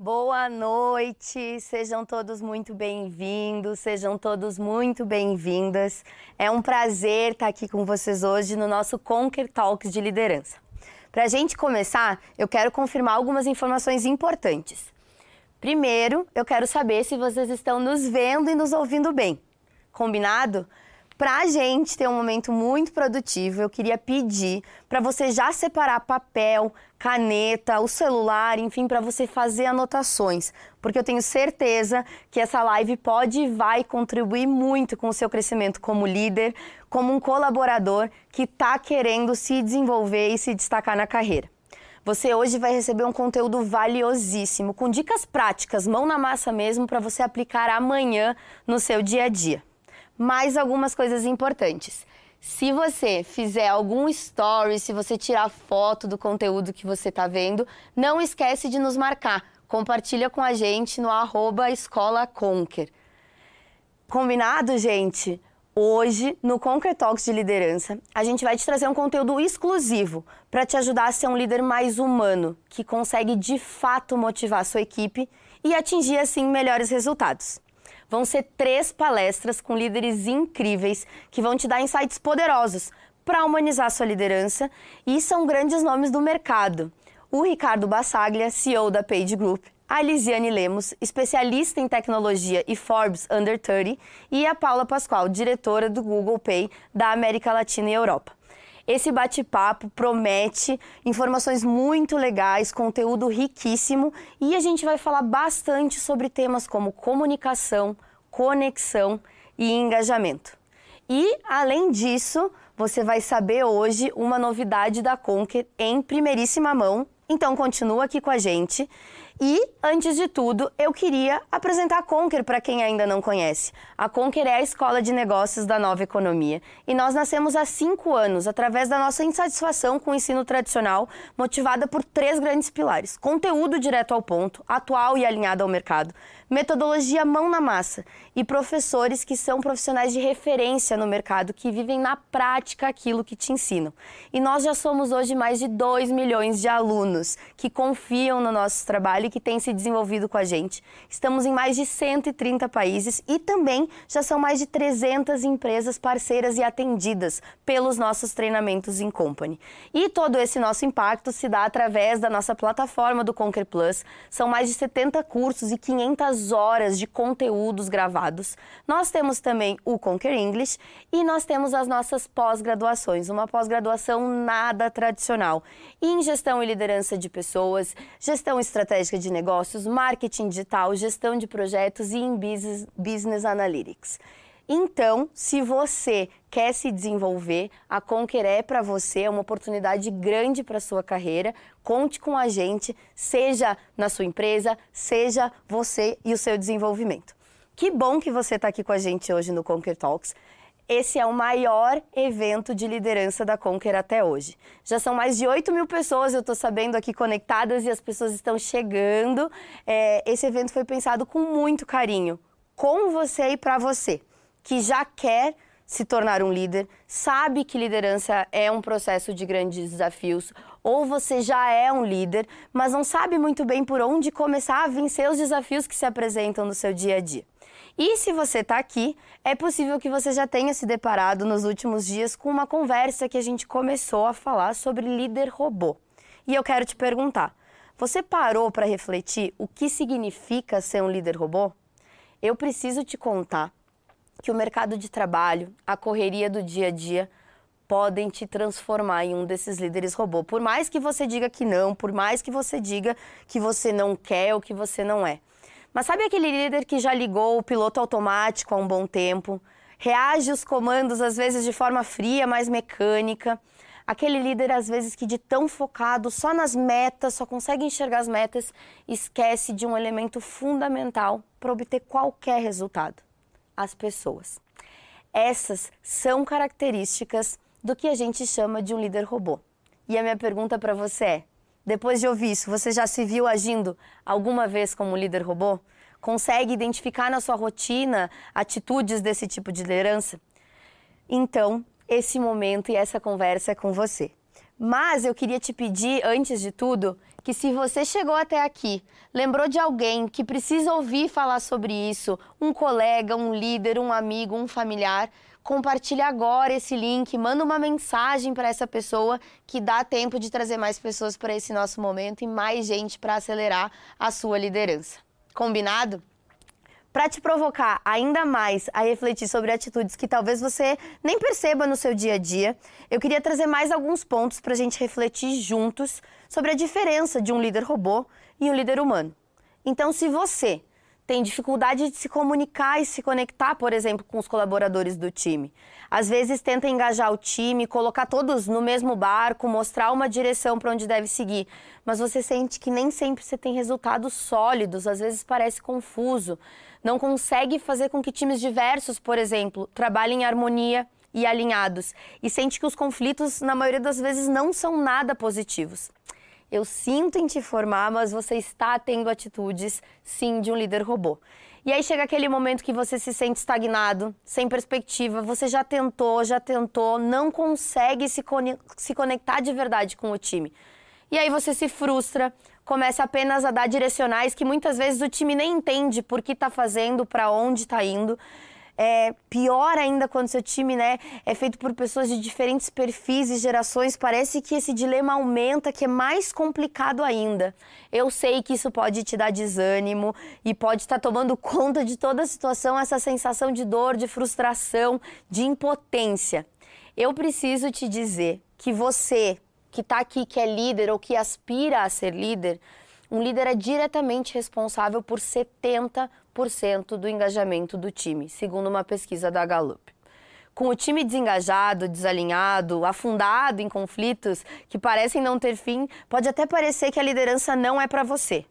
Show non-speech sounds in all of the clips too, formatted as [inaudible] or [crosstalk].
Boa noite, sejam todos muito bem-vindos, sejam todos muito bem-vindas. É um prazer estar aqui com vocês hoje no nosso Conquer Talks de liderança. Para a gente começar, eu quero confirmar algumas informações importantes. Primeiro, eu quero saber se vocês estão nos vendo e nos ouvindo bem. Combinado? Para a gente ter um momento muito produtivo, eu queria pedir para você já separar papel, caneta, o celular, enfim, para você fazer anotações, porque eu tenho certeza que essa live pode e vai contribuir muito com o seu crescimento como líder, como um colaborador que está querendo se desenvolver e se destacar na carreira. Você hoje vai receber um conteúdo valiosíssimo, com dicas práticas, mão na massa mesmo, para você aplicar amanhã no seu dia a dia mais algumas coisas importantes. Se você fizer algum story, se você tirar foto do conteúdo que você está vendo, não esquece de nos marcar. Compartilha com a gente no arroba Escola Conquer. Combinado, gente? Hoje, no Conquer Talks de Liderança, a gente vai te trazer um conteúdo exclusivo para te ajudar a ser um líder mais humano, que consegue de fato motivar a sua equipe e atingir assim melhores resultados. Vão ser três palestras com líderes incríveis que vão te dar insights poderosos para humanizar sua liderança e são grandes nomes do mercado. O Ricardo Bassaglia, CEO da Page Group, a Lisiane Lemos, especialista em tecnologia e Forbes Under 30, e a Paula Pascoal, diretora do Google Pay da América Latina e Europa. Esse bate-papo promete informações muito legais, conteúdo riquíssimo e a gente vai falar bastante sobre temas como comunicação, conexão e engajamento. E, além disso, você vai saber hoje uma novidade da Conquer em primeiríssima mão. Então, continua aqui com a gente e, antes de tudo, eu queria apresentar a Conquer para quem ainda não conhece. A Conquer é a escola de negócios da nova economia. E nós nascemos há cinco anos através da nossa insatisfação com o ensino tradicional, motivada por três grandes pilares: conteúdo direto ao ponto, atual e alinhado ao mercado, metodologia mão na massa e professores que são profissionais de referência no mercado, que vivem na prática aquilo que te ensinam. E nós já somos hoje mais de 2 milhões de alunos que confiam no nosso trabalho e que têm se desenvolvido com a gente. Estamos em mais de 130 países e também já são mais de 300 empresas parceiras e atendidas pelos nossos treinamentos em company. E todo esse nosso impacto se dá através da nossa plataforma do Conquer Plus. São mais de 70 cursos e 500 horas de conteúdos gravados. Nós temos também o Conquer English e nós temos as nossas pós-graduações, uma pós-graduação nada tradicional em gestão e liderança de pessoas, gestão estratégica de negócios, marketing digital, gestão de projetos e em business, business analytics. Então, se você quer se desenvolver, a Conquer é para você, é uma oportunidade grande para a sua carreira. Conte com a gente, seja na sua empresa, seja você e o seu desenvolvimento. Que bom que você está aqui com a gente hoje no Conquer Talks. Esse é o maior evento de liderança da Conquer até hoje. Já são mais de 8 mil pessoas, eu estou sabendo, aqui conectadas e as pessoas estão chegando. É, esse evento foi pensado com muito carinho, com você e para você que já quer se tornar um líder, sabe que liderança é um processo de grandes desafios, ou você já é um líder, mas não sabe muito bem por onde começar a vencer os desafios que se apresentam no seu dia a dia. E se você está aqui, é possível que você já tenha se deparado nos últimos dias com uma conversa que a gente começou a falar sobre líder robô. E eu quero te perguntar: você parou para refletir o que significa ser um líder robô? Eu preciso te contar que o mercado de trabalho, a correria do dia a dia podem te transformar em um desses líderes robô. Por mais que você diga que não, por mais que você diga que você não quer ou que você não é. Mas sabe aquele líder que já ligou o piloto automático há um bom tempo, reage aos comandos às vezes de forma fria, mais mecânica? Aquele líder, às vezes, que de tão focado só nas metas, só consegue enxergar as metas, esquece de um elemento fundamental para obter qualquer resultado as pessoas. Essas são características do que a gente chama de um líder robô. E a minha pergunta para você é: depois de ouvir isso, você já se viu agindo alguma vez como líder robô? Consegue identificar na sua rotina atitudes desse tipo de liderança? Então, esse momento e essa conversa é com você. Mas eu queria te pedir, antes de tudo, que se você chegou até aqui, lembrou de alguém que precisa ouvir falar sobre isso, um colega, um líder, um amigo, um familiar, compartilhe agora esse link, manda uma mensagem para essa pessoa que dá tempo de trazer mais pessoas para esse nosso momento e mais gente para acelerar a sua liderança. Combinado? Para te provocar ainda mais a refletir sobre atitudes que talvez você nem perceba no seu dia a dia, eu queria trazer mais alguns pontos para a gente refletir juntos sobre a diferença de um líder robô e um líder humano. Então, se você tem dificuldade de se comunicar e se conectar, por exemplo, com os colaboradores do time. Às vezes tenta engajar o time, colocar todos no mesmo barco, mostrar uma direção para onde deve seguir, mas você sente que nem sempre você tem resultados sólidos, às vezes parece confuso, não consegue fazer com que times diversos, por exemplo, trabalhem em harmonia e alinhados e sente que os conflitos na maioria das vezes não são nada positivos. Eu sinto em te formar, mas você está tendo atitudes, sim, de um líder robô. E aí chega aquele momento que você se sente estagnado, sem perspectiva, você já tentou, já tentou, não consegue se, se conectar de verdade com o time. E aí você se frustra, começa apenas a dar direcionais que muitas vezes o time nem entende por que está fazendo, para onde está indo. É pior ainda quando seu time né, é feito por pessoas de diferentes perfis e gerações. Parece que esse dilema aumenta, que é mais complicado ainda. Eu sei que isso pode te dar desânimo e pode estar tomando [laughs] conta de toda a situação, essa sensação de dor, de frustração, de impotência. Eu preciso te dizer que você que está aqui, que é líder ou que aspira a ser líder, um líder é diretamente responsável por 70% do engajamento do time, segundo uma pesquisa da Gallup. Com o time desengajado, desalinhado, afundado em conflitos que parecem não ter fim, pode até parecer que a liderança não é para você.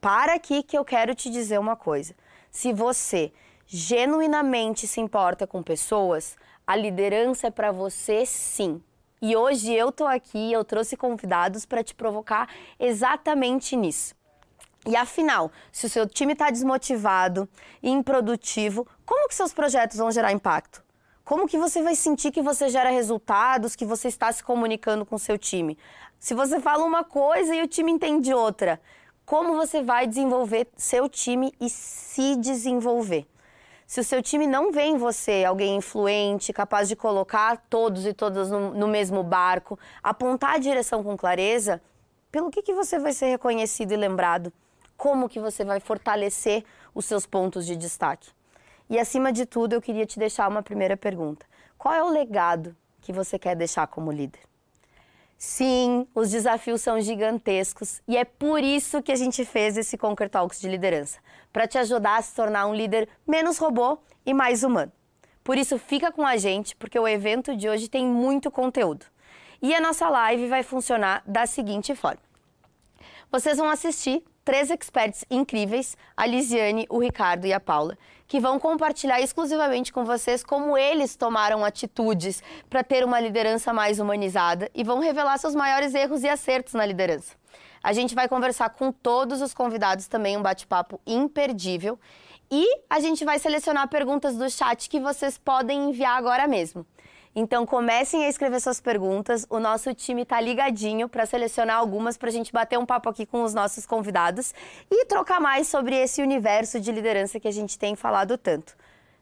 Para aqui que eu quero te dizer uma coisa. Se você genuinamente se importa com pessoas, a liderança é para você sim. E hoje eu tô aqui, eu trouxe convidados para te provocar exatamente nisso. E afinal, se o seu time está desmotivado e improdutivo, como que seus projetos vão gerar impacto? Como que você vai sentir que você gera resultados, que você está se comunicando com o seu time? Se você fala uma coisa e o time entende outra, como você vai desenvolver seu time e se desenvolver? Se o seu time não vê em você alguém influente, capaz de colocar todos e todas no, no mesmo barco, apontar a direção com clareza, pelo que, que você vai ser reconhecido e lembrado? Como que você vai fortalecer os seus pontos de destaque? E acima de tudo, eu queria te deixar uma primeira pergunta. Qual é o legado que você quer deixar como líder? Sim, os desafios são gigantescos e é por isso que a gente fez esse Conquer Talks de liderança para te ajudar a se tornar um líder menos robô e mais humano. Por isso, fica com a gente, porque o evento de hoje tem muito conteúdo. E a nossa live vai funcionar da seguinte forma: vocês vão assistir três experts incríveis, a Lisiane, o Ricardo e a Paula, que vão compartilhar exclusivamente com vocês como eles tomaram atitudes para ter uma liderança mais humanizada e vão revelar seus maiores erros e acertos na liderança. A gente vai conversar com todos os convidados também, um bate-papo imperdível. E a gente vai selecionar perguntas do chat que vocês podem enviar agora mesmo. Então comecem a escrever suas perguntas. O nosso time está ligadinho para selecionar algumas para a gente bater um papo aqui com os nossos convidados e trocar mais sobre esse universo de liderança que a gente tem falado tanto.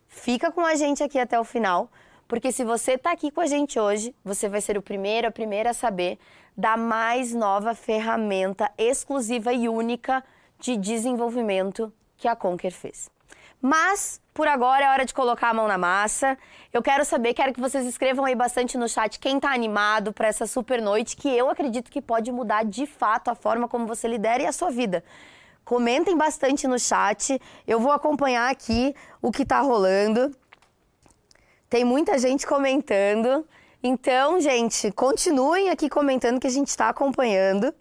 Fica com a gente aqui até o final, porque se você está aqui com a gente hoje, você vai ser o primeiro, a primeira a saber da mais nova ferramenta exclusiva e única de desenvolvimento que a Conquer fez. Mas, por agora, é hora de colocar a mão na massa. Eu quero saber, quero que vocês escrevam aí bastante no chat quem está animado para essa super noite, que eu acredito que pode mudar de fato a forma como você lidera e a sua vida. Comentem bastante no chat. Eu vou acompanhar aqui o que está rolando. Tem muita gente comentando. Então, gente, continuem aqui comentando que a gente está acompanhando.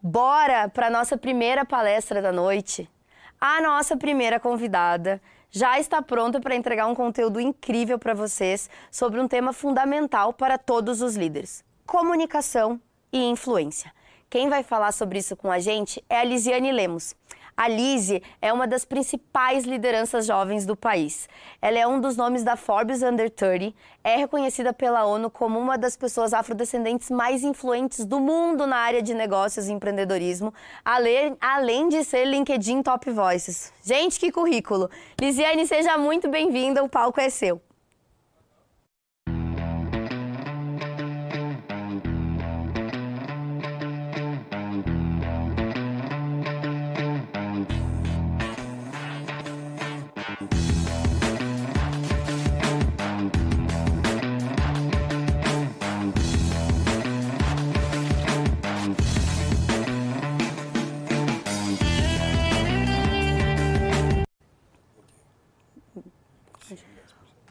Bora para nossa primeira palestra da noite. A nossa primeira convidada já está pronta para entregar um conteúdo incrível para vocês sobre um tema fundamental para todos os líderes: comunicação e influência. Quem vai falar sobre isso com a gente é a Lisiane Lemos. A Lizzie é uma das principais lideranças jovens do país. Ela é um dos nomes da Forbes Under 30, é reconhecida pela ONU como uma das pessoas afrodescendentes mais influentes do mundo na área de negócios e empreendedorismo, além, além de ser LinkedIn Top Voices. Gente, que currículo! Lisiane, seja muito bem-vinda, o palco é seu.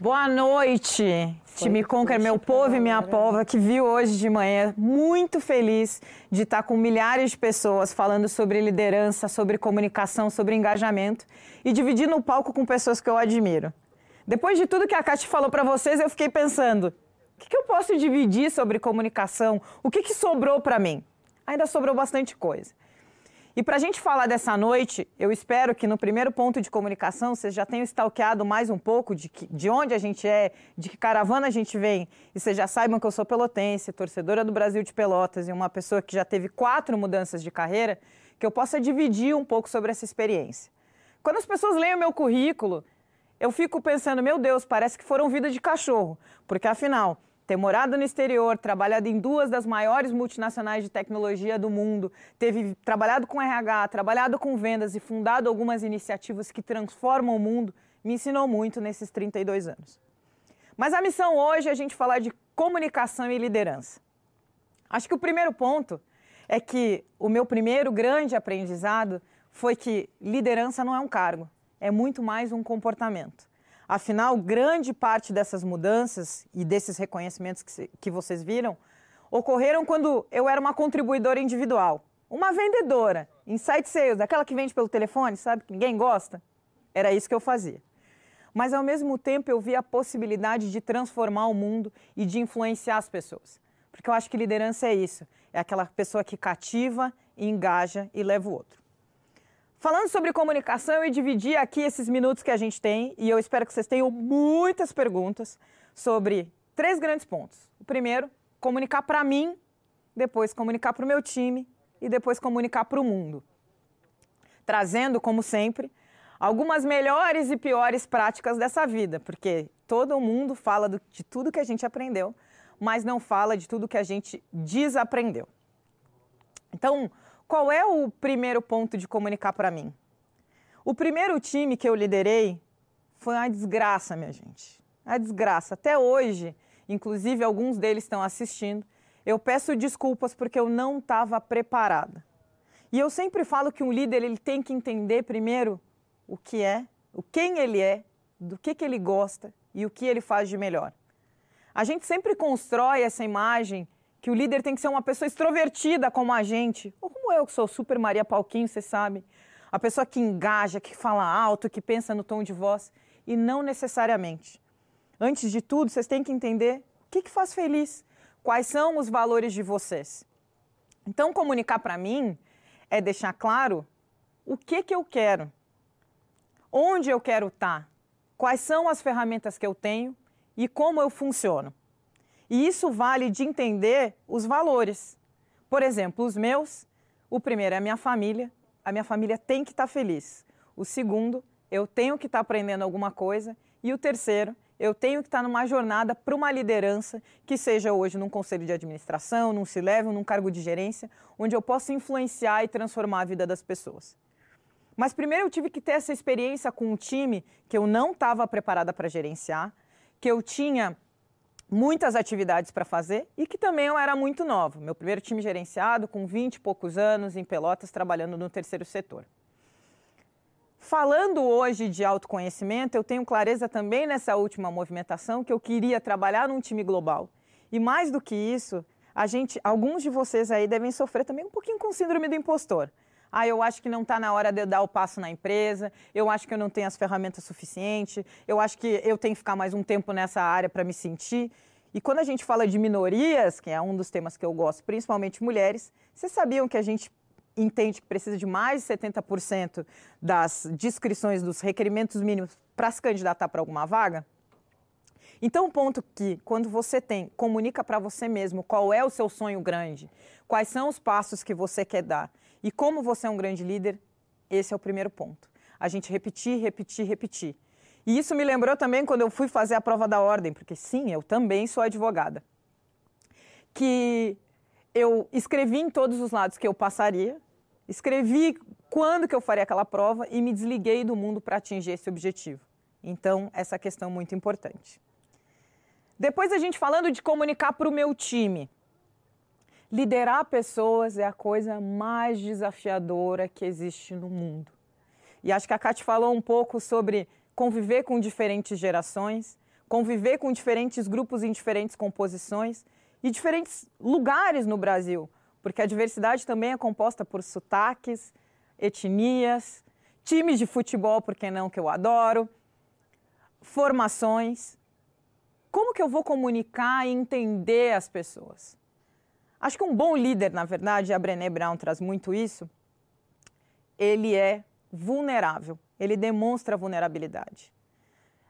Boa noite, Foi time Conquer, meu povo e minha pova que viu hoje de manhã. Muito feliz de estar com milhares de pessoas falando sobre liderança, sobre comunicação, sobre engajamento e dividindo o palco com pessoas que eu admiro. Depois de tudo que a Kátia falou para vocês, eu fiquei pensando: o que, que, eu posso dividir sobre comunicação? O que, que sobrou para mim? Ainda sobrou bastante coisa. E para a gente falar dessa noite, eu espero que no primeiro ponto de comunicação vocês já tenham stalkeado mais um pouco de, que, de onde a gente é, de que caravana a gente vem, e vocês já saibam que eu sou pelotense, torcedora do Brasil de Pelotas e uma pessoa que já teve quatro mudanças de carreira, que eu possa dividir um pouco sobre essa experiência. Quando as pessoas leem o meu currículo, eu fico pensando, meu Deus, parece que foram vida de cachorro, porque afinal, ter morado no exterior, trabalhado em duas das maiores multinacionais de tecnologia do mundo, teve trabalhado com RH, trabalhado com vendas e fundado algumas iniciativas que transformam o mundo, me ensinou muito nesses 32 anos. Mas a missão hoje é a gente falar de comunicação e liderança. Acho que o primeiro ponto é que o meu primeiro grande aprendizado foi que liderança não é um cargo, é muito mais um comportamento. Afinal, grande parte dessas mudanças e desses reconhecimentos que, que vocês viram ocorreram quando eu era uma contribuidora individual, uma vendedora, inside sales, aquela que vende pelo telefone, sabe, que ninguém gosta. Era isso que eu fazia. Mas ao mesmo tempo eu via a possibilidade de transformar o mundo e de influenciar as pessoas. Porque eu acho que liderança é isso, é aquela pessoa que cativa, engaja e leva o outro. Falando sobre comunicação, eu dividi aqui esses minutos que a gente tem e eu espero que vocês tenham muitas perguntas sobre três grandes pontos. O primeiro, comunicar para mim, depois comunicar para o meu time e depois comunicar para o mundo. Trazendo, como sempre, algumas melhores e piores práticas dessa vida, porque todo mundo fala do, de tudo que a gente aprendeu, mas não fala de tudo que a gente desaprendeu. Então, qual é o primeiro ponto de comunicar para mim? O primeiro time que eu liderei foi uma desgraça, minha gente. A desgraça. Até hoje, inclusive alguns deles estão assistindo, eu peço desculpas porque eu não estava preparada. E eu sempre falo que um líder ele tem que entender primeiro o que é, o quem ele é, do que, que ele gosta e o que ele faz de melhor. A gente sempre constrói essa imagem que o líder tem que ser uma pessoa extrovertida como a gente, ou como eu, que sou super Maria Palquinho, você sabe. A pessoa que engaja, que fala alto, que pensa no tom de voz, e não necessariamente. Antes de tudo, vocês têm que entender o que, que faz feliz, quais são os valores de vocês. Então, comunicar para mim é deixar claro o que, que eu quero, onde eu quero estar, tá, quais são as ferramentas que eu tenho e como eu funciono. E isso vale de entender os valores. Por exemplo, os meus, o primeiro é a minha família, a minha família tem que estar tá feliz. O segundo, eu tenho que estar tá aprendendo alguma coisa. E o terceiro, eu tenho que estar tá numa jornada para uma liderança que seja hoje num conselho de administração, num se leve, num cargo de gerência, onde eu possa influenciar e transformar a vida das pessoas. Mas primeiro eu tive que ter essa experiência com um time que eu não estava preparada para gerenciar, que eu tinha muitas atividades para fazer e que também eu era muito nova. Meu primeiro time gerenciado, com 20 e poucos anos, em Pelotas, trabalhando no terceiro setor. Falando hoje de autoconhecimento, eu tenho clareza também nessa última movimentação que eu queria trabalhar num time global. E mais do que isso, a gente, alguns de vocês aí devem sofrer também um pouquinho com síndrome do impostor. Ah, eu acho que não está na hora de eu dar o passo na empresa, eu acho que eu não tenho as ferramentas suficientes, eu acho que eu tenho que ficar mais um tempo nessa área para me sentir. E quando a gente fala de minorias, que é um dos temas que eu gosto, principalmente mulheres, vocês sabiam que a gente entende que precisa de mais de 70% das descrições dos requerimentos mínimos para se candidatar para alguma vaga? Então, o ponto que, quando você tem, comunica para você mesmo qual é o seu sonho grande, quais são os passos que você quer dar e como você é um grande líder, esse é o primeiro ponto. A gente repetir, repetir, repetir. E isso me lembrou também quando eu fui fazer a prova da ordem, porque sim, eu também sou advogada. Que eu escrevi em todos os lados que eu passaria, escrevi quando que eu faria aquela prova e me desliguei do mundo para atingir esse objetivo. Então, essa questão é muito importante. Depois a gente falando de comunicar para o meu time. Liderar pessoas é a coisa mais desafiadora que existe no mundo. E acho que a Kate falou um pouco sobre conviver com diferentes gerações, conviver com diferentes grupos em diferentes composições e diferentes lugares no Brasil, porque a diversidade também é composta por sotaques, etnias, times de futebol, por que não, que eu adoro, formações. Como que eu vou comunicar e entender as pessoas? Acho que um bom líder, na verdade, a Brené Brown traz muito isso, ele é vulnerável, ele demonstra vulnerabilidade.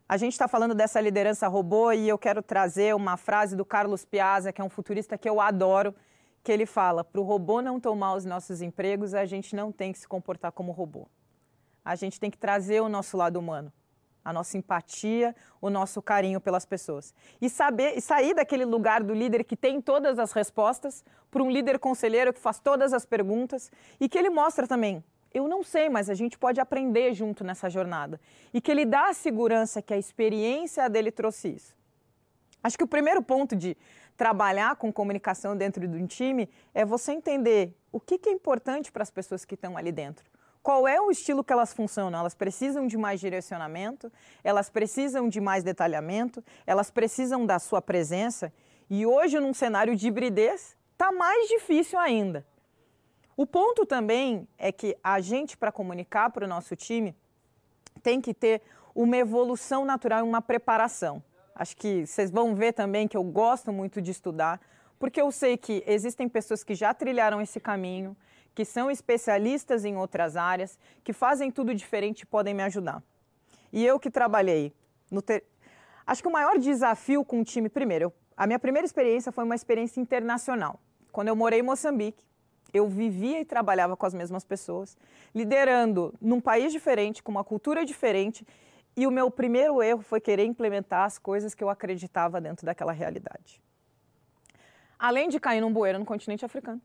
A gente está falando dessa liderança robô e eu quero trazer uma frase do Carlos Piazza, que é um futurista que eu adoro, que ele fala: para o robô não tomar os nossos empregos, a gente não tem que se comportar como robô. A gente tem que trazer o nosso lado humano a nossa empatia, o nosso carinho pelas pessoas. E saber e sair daquele lugar do líder que tem todas as respostas para um líder conselheiro que faz todas as perguntas e que ele mostra também, eu não sei, mas a gente pode aprender junto nessa jornada. E que ele dá a segurança que a experiência dele trouxe isso. Acho que o primeiro ponto de trabalhar com comunicação dentro de um time é você entender o que, que é importante para as pessoas que estão ali dentro qual é o estilo que elas funcionam? Elas precisam de mais direcionamento, elas precisam de mais detalhamento, elas precisam da sua presença. E hoje, num cenário de hibridez, está mais difícil ainda. O ponto também é que a gente, para comunicar para o nosso time, tem que ter uma evolução natural e uma preparação. Acho que vocês vão ver também que eu gosto muito de estudar, porque eu sei que existem pessoas que já trilharam esse caminho, que são especialistas em outras áreas, que fazem tudo diferente e podem me ajudar. E eu que trabalhei no ter... Acho que o maior desafio com o time, primeiro, eu... a minha primeira experiência foi uma experiência internacional. Quando eu morei em Moçambique, eu vivia e trabalhava com as mesmas pessoas, liderando num país diferente, com uma cultura diferente, e o meu primeiro erro foi querer implementar as coisas que eu acreditava dentro daquela realidade. Além de cair num bueiro no continente africano,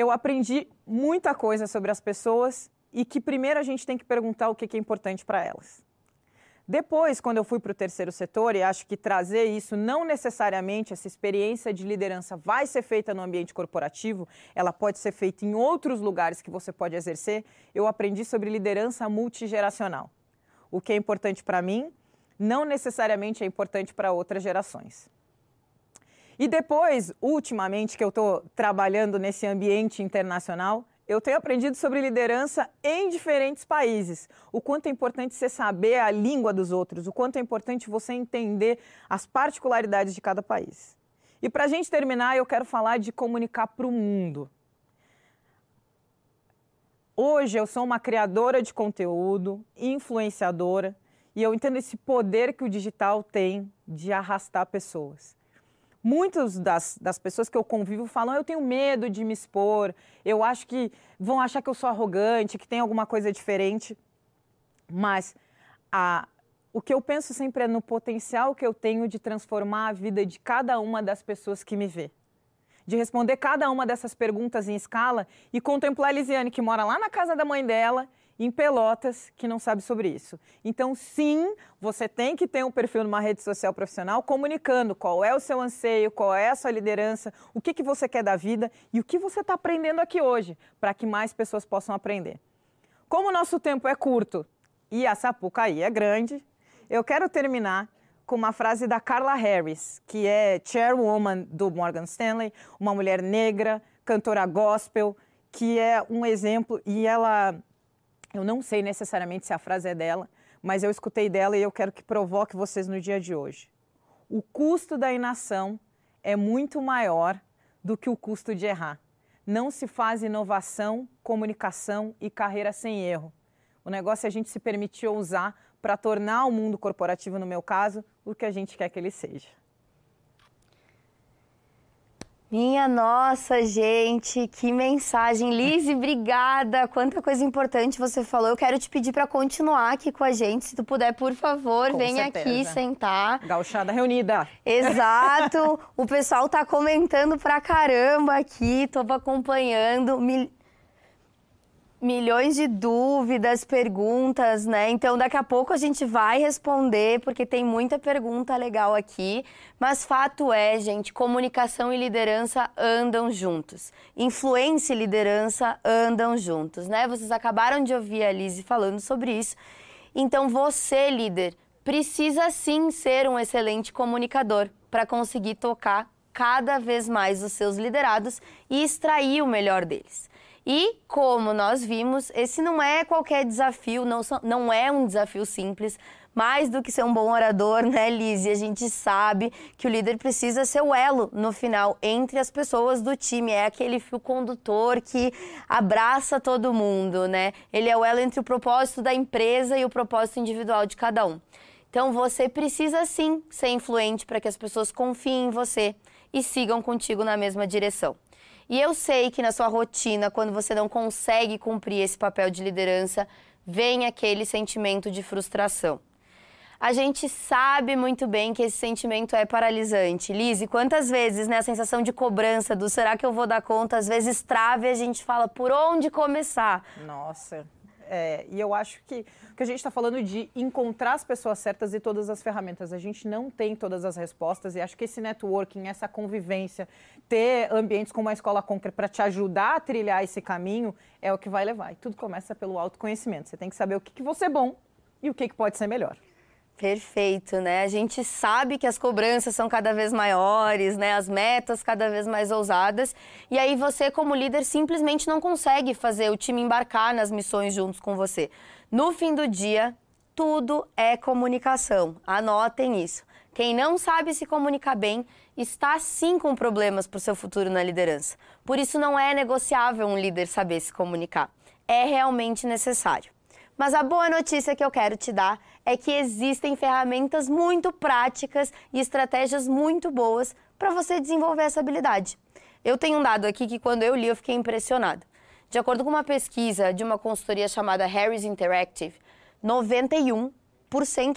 eu aprendi muita coisa sobre as pessoas e que primeiro a gente tem que perguntar o que é importante para elas. Depois, quando eu fui para o terceiro setor, e acho que trazer isso, não necessariamente essa experiência de liderança vai ser feita no ambiente corporativo, ela pode ser feita em outros lugares que você pode exercer, eu aprendi sobre liderança multigeracional. O que é importante para mim, não necessariamente é importante para outras gerações. E depois, ultimamente, que eu estou trabalhando nesse ambiente internacional, eu tenho aprendido sobre liderança em diferentes países. O quanto é importante você saber a língua dos outros, o quanto é importante você entender as particularidades de cada país. E para a gente terminar, eu quero falar de comunicar para o mundo. Hoje eu sou uma criadora de conteúdo, influenciadora, e eu entendo esse poder que o digital tem de arrastar pessoas. Muitas das, das pessoas que eu convivo falam: eu tenho medo de me expor, eu acho que vão achar que eu sou arrogante, que tem alguma coisa diferente. Mas a, o que eu penso sempre é no potencial que eu tenho de transformar a vida de cada uma das pessoas que me vê. De responder cada uma dessas perguntas em escala e contemplar a Lisiane, que mora lá na casa da mãe dela em Pelotas que não sabe sobre isso. Então, sim, você tem que ter um perfil numa rede social profissional comunicando qual é o seu anseio, qual é a sua liderança, o que, que você quer da vida e o que você está aprendendo aqui hoje, para que mais pessoas possam aprender. Como o nosso tempo é curto e a Sapucaí é grande, eu quero terminar com uma frase da Carla Harris, que é chairwoman do Morgan Stanley, uma mulher negra, cantora gospel, que é um exemplo e ela eu não sei necessariamente se a frase é dela, mas eu escutei dela e eu quero que provoque vocês no dia de hoje. O custo da inação é muito maior do que o custo de errar. Não se faz inovação, comunicação e carreira sem erro. O negócio é a gente se permitir usar para tornar o mundo corporativo, no meu caso, o que a gente quer que ele seja. Minha nossa, gente, que mensagem. Lise, obrigada. Quanta coisa importante você falou. Eu quero te pedir para continuar aqui com a gente. Se tu puder, por favor, Com venha certeza. aqui sentar. Gauchada reunida. Exato. o pessoal tá comentando pra caramba aqui, tô acompanhando. Milhões de dúvidas, perguntas, né? Então, daqui a pouco a gente vai responder, porque tem muita pergunta legal aqui. Mas fato é, gente, comunicação e liderança andam juntos. Influência e liderança andam juntos, né? Vocês acabaram de ouvir a Lizzie falando sobre isso. Então, você, líder, precisa sim ser um excelente comunicador para conseguir tocar cada vez mais os seus liderados e extrair o melhor deles. E, como nós vimos, esse não é qualquer desafio, não, não é um desafio simples. Mais do que ser um bom orador, né, Liz? E a gente sabe que o líder precisa ser o elo no final entre as pessoas do time. É aquele fio condutor que abraça todo mundo, né? Ele é o elo entre o propósito da empresa e o propósito individual de cada um. Então você precisa sim ser influente para que as pessoas confiem em você e sigam contigo na mesma direção. E eu sei que na sua rotina, quando você não consegue cumprir esse papel de liderança, vem aquele sentimento de frustração. A gente sabe muito bem que esse sentimento é paralisante. Lise, quantas vezes né, a sensação de cobrança do será que eu vou dar conta, às vezes trava e a gente fala por onde começar? Nossa. É, e eu acho que que a gente está falando de encontrar as pessoas certas e todas as ferramentas. A gente não tem todas as respostas e acho que esse networking, essa convivência, ter ambientes como a Escola Conquer para te ajudar a trilhar esse caminho é o que vai levar. E tudo começa pelo autoconhecimento. Você tem que saber o que, que você é bom e o que, que pode ser melhor. Perfeito, né? A gente sabe que as cobranças são cada vez maiores, né? As metas cada vez mais ousadas. E aí você, como líder, simplesmente não consegue fazer o time embarcar nas missões juntos com você. No fim do dia, tudo é comunicação. Anotem isso. Quem não sabe se comunicar bem está sim com problemas para o seu futuro na liderança. Por isso não é negociável um líder saber se comunicar. É realmente necessário. Mas a boa notícia que eu quero te dar é que existem ferramentas muito práticas e estratégias muito boas para você desenvolver essa habilidade. Eu tenho um dado aqui que quando eu li eu fiquei impressionada. De acordo com uma pesquisa de uma consultoria chamada Harris Interactive, 91%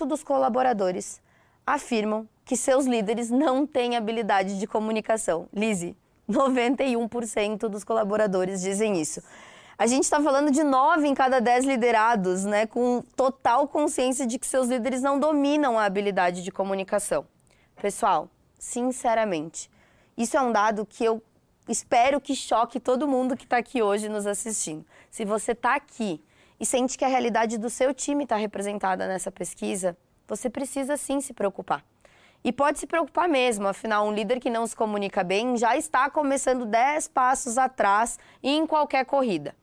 dos colaboradores afirmam que seus líderes não têm habilidade de comunicação. Lizzie, 91% dos colaboradores dizem isso. A gente está falando de 9 em cada 10 liderados, né, com total consciência de que seus líderes não dominam a habilidade de comunicação. Pessoal, sinceramente, isso é um dado que eu espero que choque todo mundo que está aqui hoje nos assistindo. Se você está aqui e sente que a realidade do seu time está representada nessa pesquisa, você precisa sim se preocupar. E pode se preocupar mesmo, afinal, um líder que não se comunica bem já está começando 10 passos atrás em qualquer corrida.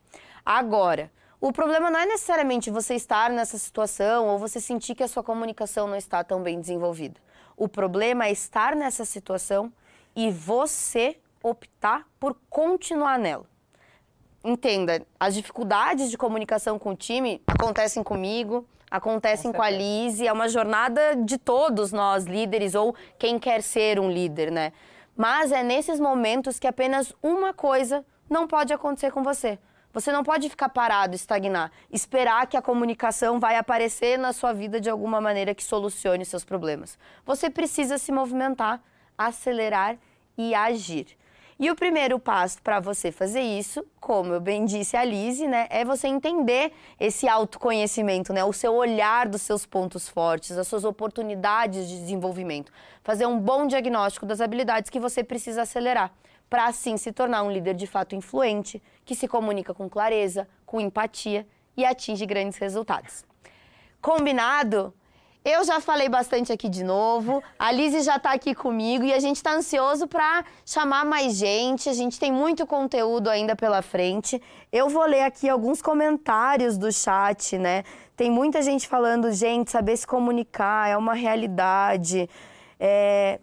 Agora, o problema não é necessariamente você estar nessa situação ou você sentir que a sua comunicação não está tão bem desenvolvida. O problema é estar nessa situação e você optar por continuar nela. Entenda, as dificuldades de comunicação com o time acontecem comigo, acontecem Com com, a. Lise, é uma jornada de todos nós líderes ou quem quer ser um líder, né? Mas é nesses momentos que apenas uma coisa não pode acontecer com você. Você não pode ficar parado, estagnar, esperar que a comunicação vai aparecer na sua vida de alguma maneira que solucione seus problemas. Você precisa se movimentar, acelerar e agir. E o primeiro passo para você fazer isso, como eu bem disse a Lise, né, é você entender esse autoconhecimento, né, o seu olhar dos seus pontos fortes, as suas oportunidades de desenvolvimento. Fazer um bom diagnóstico das habilidades que você precisa acelerar, para assim se tornar um líder de fato influente, que se comunica com clareza, com empatia e atinge grandes resultados. Combinado? Eu já falei bastante aqui de novo, a Lizzie já está aqui comigo e a gente está ansioso para chamar mais gente. A gente tem muito conteúdo ainda pela frente. Eu vou ler aqui alguns comentários do chat, né? Tem muita gente falando, gente, saber se comunicar é uma realidade. É,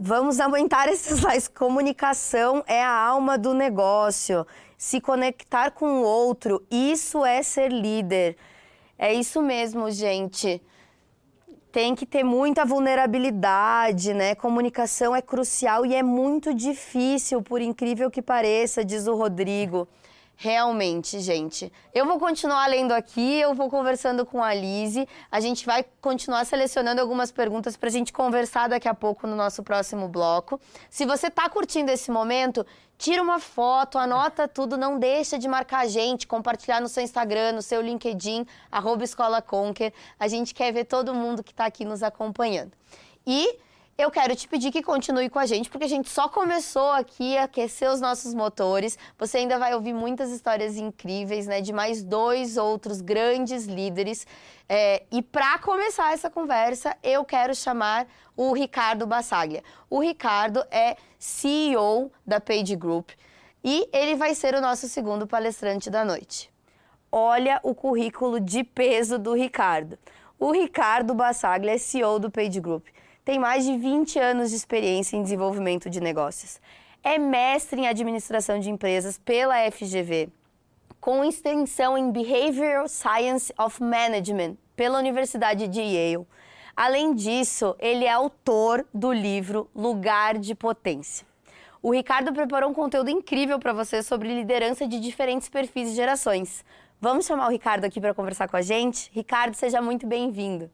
Vamos aumentar [laughs] esses slides. Comunicação é a alma do negócio. Se conectar com o outro, isso é ser líder. É isso mesmo, gente. Tem que ter muita vulnerabilidade, né? Comunicação é crucial e é muito difícil, por incrível que pareça, diz o Rodrigo. Realmente, gente. Eu vou continuar lendo aqui, eu vou conversando com a Lise. A gente vai continuar selecionando algumas perguntas para a gente conversar daqui a pouco no nosso próximo bloco. Se você está curtindo esse momento, tira uma foto, anota tudo, não deixa de marcar a gente, compartilhar no seu Instagram, no seu LinkedIn, arroba Escola Conquer. A gente quer ver todo mundo que está aqui nos acompanhando. E eu quero te pedir que continue com a gente, porque a gente só começou aqui a aquecer os nossos motores. Você ainda vai ouvir muitas histórias incríveis, né, de mais dois outros grandes líderes. É, e para começar essa conversa, eu quero chamar o Ricardo Bassaglia. O Ricardo é CEO da Page Group e ele vai ser o nosso segundo palestrante da noite. Olha o currículo de peso do Ricardo. O Ricardo Bassaglia é CEO do Page Group tem mais de 20 anos de experiência em desenvolvimento de negócios. É mestre em administração de empresas pela FGV, com extensão em Behavioral Science of Management pela Universidade de Yale. Além disso, ele é autor do livro Lugar de Potência. O Ricardo preparou um conteúdo incrível para você sobre liderança de diferentes perfis e gerações. Vamos chamar o Ricardo aqui para conversar com a gente? Ricardo, seja muito bem-vindo.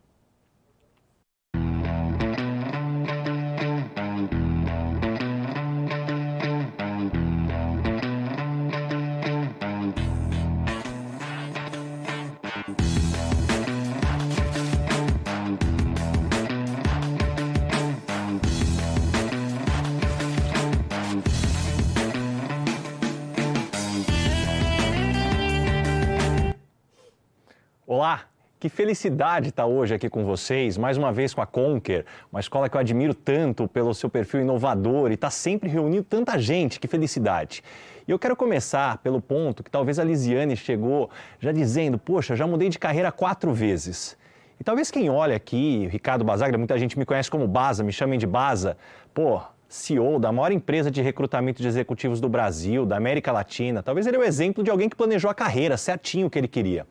Olá, que felicidade estar hoje aqui com vocês, mais uma vez com a Conquer, uma escola que eu admiro tanto pelo seu perfil inovador e está sempre reunindo tanta gente, que felicidade. E eu quero começar pelo ponto que talvez a Lisiane chegou já dizendo, poxa, já mudei de carreira quatro vezes. E talvez quem olha aqui, Ricardo Basagra, muita gente me conhece como Baza, me chamem de Baza, pô, CEO da maior empresa de recrutamento de executivos do Brasil, da América Latina, talvez ele é o exemplo de alguém que planejou a carreira certinho o que ele queria.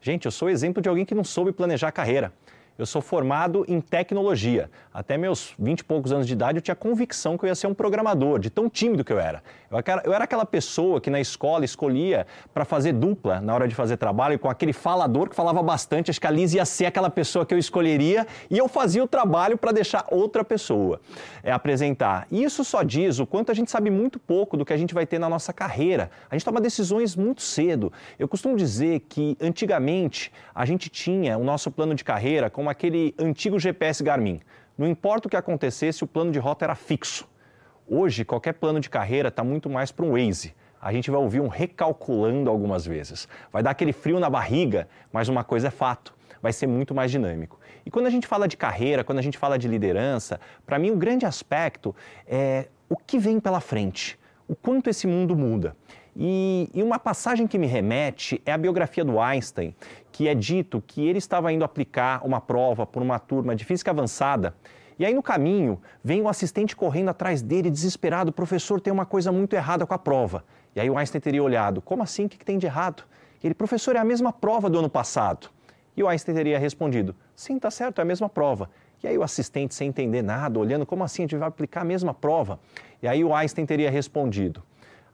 Gente, eu sou exemplo de alguém que não soube planejar a carreira. Eu sou formado em tecnologia. Até meus 20 e poucos anos de idade eu tinha convicção que eu ia ser um programador, de tão tímido que eu era. Eu era aquela pessoa que na escola escolhia para fazer dupla na hora de fazer trabalho com aquele falador que falava bastante. Acho que a Liz ia ser aquela pessoa que eu escolheria e eu fazia o trabalho para deixar outra pessoa é, apresentar. E isso só diz o quanto a gente sabe muito pouco do que a gente vai ter na nossa carreira. A gente toma decisões muito cedo. Eu costumo dizer que antigamente a gente tinha o nosso plano de carreira como aquele antigo GPS Garmin. Não importa o que acontecesse, o plano de rota era fixo. Hoje, qualquer plano de carreira está muito mais para um Waze. A gente vai ouvir um recalculando algumas vezes. Vai dar aquele frio na barriga, mas uma coisa é fato: vai ser muito mais dinâmico. E quando a gente fala de carreira, quando a gente fala de liderança, para mim o grande aspecto é o que vem pela frente, o quanto esse mundo muda. E, e, uma passagem que me remete é a biografia do Einstein, que é dito que ele estava indo aplicar uma prova por uma turma de física avançada. E aí no caminho vem um assistente correndo atrás dele, desesperado, professor, tem uma coisa muito errada com a prova. E aí o Einstein teria olhado, como assim? O que, que tem de errado? E ele, professor, é a mesma prova do ano passado. E o Einstein teria respondido, sim, tá certo, é a mesma prova. E aí o assistente, sem entender nada, olhando, como assim a gente vai aplicar a mesma prova? E aí o Einstein teria respondido,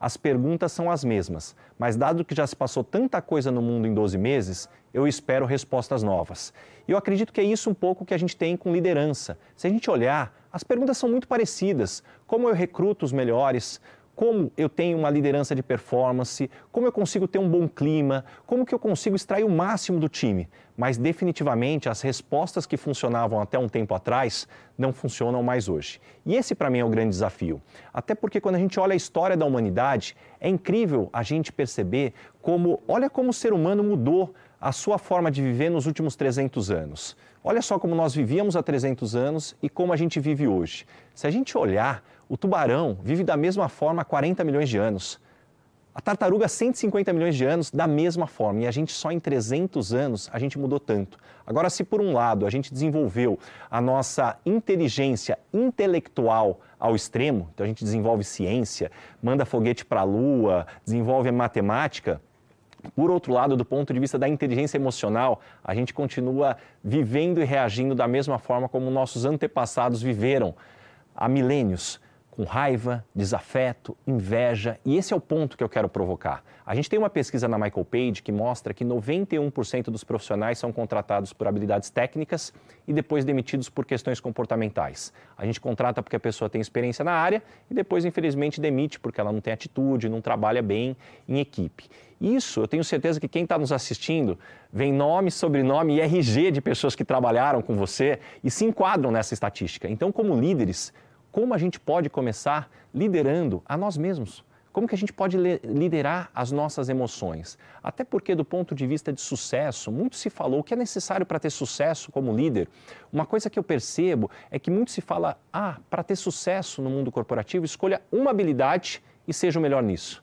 as perguntas são as mesmas, mas dado que já se passou tanta coisa no mundo em 12 meses, eu espero respostas novas. E eu acredito que é isso um pouco que a gente tem com liderança. Se a gente olhar, as perguntas são muito parecidas. Como eu recruto os melhores? Como eu tenho uma liderança de performance, como eu consigo ter um bom clima, como que eu consigo extrair o máximo do time. Mas definitivamente as respostas que funcionavam até um tempo atrás não funcionam mais hoje. E esse para mim é o grande desafio. Até porque quando a gente olha a história da humanidade, é incrível a gente perceber como, olha como o ser humano mudou a sua forma de viver nos últimos 300 anos. Olha só como nós vivíamos há 300 anos e como a gente vive hoje. Se a gente olhar o tubarão vive da mesma forma há 40 milhões de anos. A tartaruga, 150 milhões de anos, da mesma forma. E a gente só em 300 anos, a gente mudou tanto. Agora, se por um lado a gente desenvolveu a nossa inteligência intelectual ao extremo, então a gente desenvolve ciência, manda foguete para a lua, desenvolve matemática, por outro lado, do ponto de vista da inteligência emocional, a gente continua vivendo e reagindo da mesma forma como nossos antepassados viveram há milênios com raiva, desafeto, inveja, e esse é o ponto que eu quero provocar. A gente tem uma pesquisa na Michael Page que mostra que 91% dos profissionais são contratados por habilidades técnicas e depois demitidos por questões comportamentais. A gente contrata porque a pessoa tem experiência na área e depois, infelizmente, demite porque ela não tem atitude, não trabalha bem em equipe. Isso, eu tenho certeza que quem está nos assistindo vem nome, sobrenome e RG de pessoas que trabalharam com você e se enquadram nessa estatística. Então, como líderes, como a gente pode começar liderando a nós mesmos. Como que a gente pode liderar as nossas emoções? Até porque, do ponto de vista de sucesso, muito se falou o que é necessário para ter sucesso como líder. Uma coisa que eu percebo é que muito se fala: ah, para ter sucesso no mundo corporativo, escolha uma habilidade e seja o melhor nisso.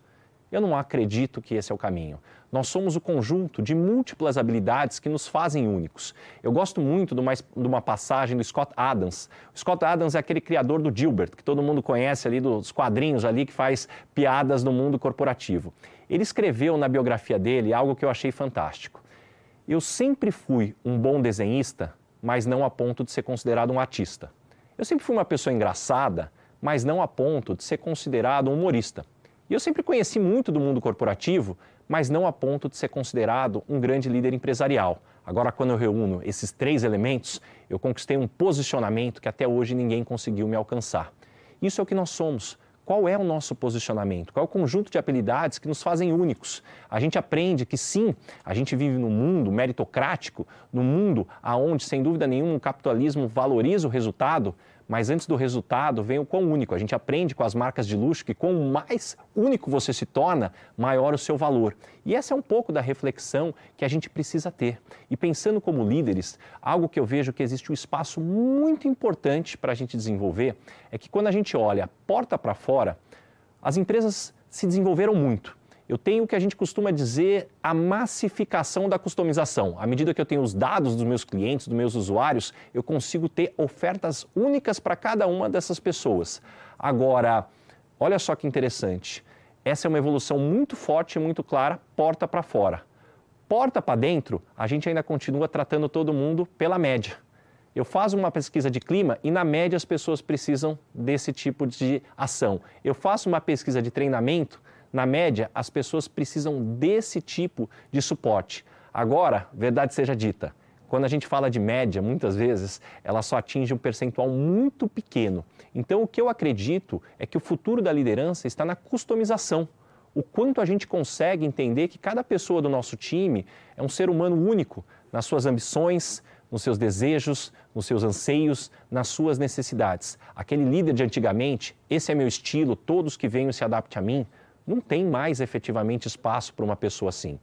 Eu não acredito que esse é o caminho. Nós somos o conjunto de múltiplas habilidades que nos fazem únicos. Eu gosto muito de uma, de uma, passagem do Scott Adams. O Scott Adams é aquele criador do Gilbert, que todo mundo conhece ali dos quadrinhos ali que faz piadas no mundo corporativo. Ele escreveu na biografia dele algo que eu achei fantástico. Eu sempre fui um bom desenhista, mas não a ponto de ser considerado um artista. Eu sempre fui uma pessoa engraçada, mas não a ponto de ser considerado um humorista. E eu sempre conheci muito do mundo corporativo, mas não a ponto de ser considerado um grande líder empresarial. Agora, quando eu reúno esses três elementos, eu conquistei um posicionamento que até hoje ninguém conseguiu me alcançar. Isso é o que nós somos. Qual é o nosso posicionamento? Qual é o conjunto de habilidades que nos fazem únicos? A gente aprende que sim, a gente vive num mundo meritocrático, num mundo onde, sem dúvida nenhuma, o capitalismo valoriza o resultado, mas antes do resultado vem o quão único. A gente aprende com as marcas de luxo que quanto mais único você se torna, maior o seu valor. E essa é um pouco da reflexão que a gente precisa ter. E pensando como líderes, algo que eu vejo que existe um espaço muito importante para a gente desenvolver é que quando a gente olha porta para fora, as empresas se desenvolveram muito eu tenho o que a gente costuma dizer a massificação da customização. À medida que eu tenho os dados dos meus clientes, dos meus usuários, eu consigo ter ofertas únicas para cada uma dessas pessoas. Agora, olha só que interessante. Essa é uma evolução muito forte e muito clara, porta para fora. Porta para dentro, a gente ainda continua tratando todo mundo pela média. Eu faço uma pesquisa de clima e, na média, as pessoas precisam desse tipo de ação. Eu faço uma pesquisa de treinamento na média, as pessoas precisam desse tipo de suporte. Agora, verdade seja dita, quando a gente fala de média, muitas vezes ela só atinge um percentual muito pequeno. Então, o que eu acredito é que o futuro da liderança está na customização. O quanto a gente consegue entender que cada pessoa do nosso time é um ser humano único nas suas ambições, nos seus desejos, nos seus anseios, nas suas necessidades. Aquele líder de antigamente, esse é meu estilo, todos que venham se adaptem a mim, não tem mais efetivamente espaço para uma pessoa assim.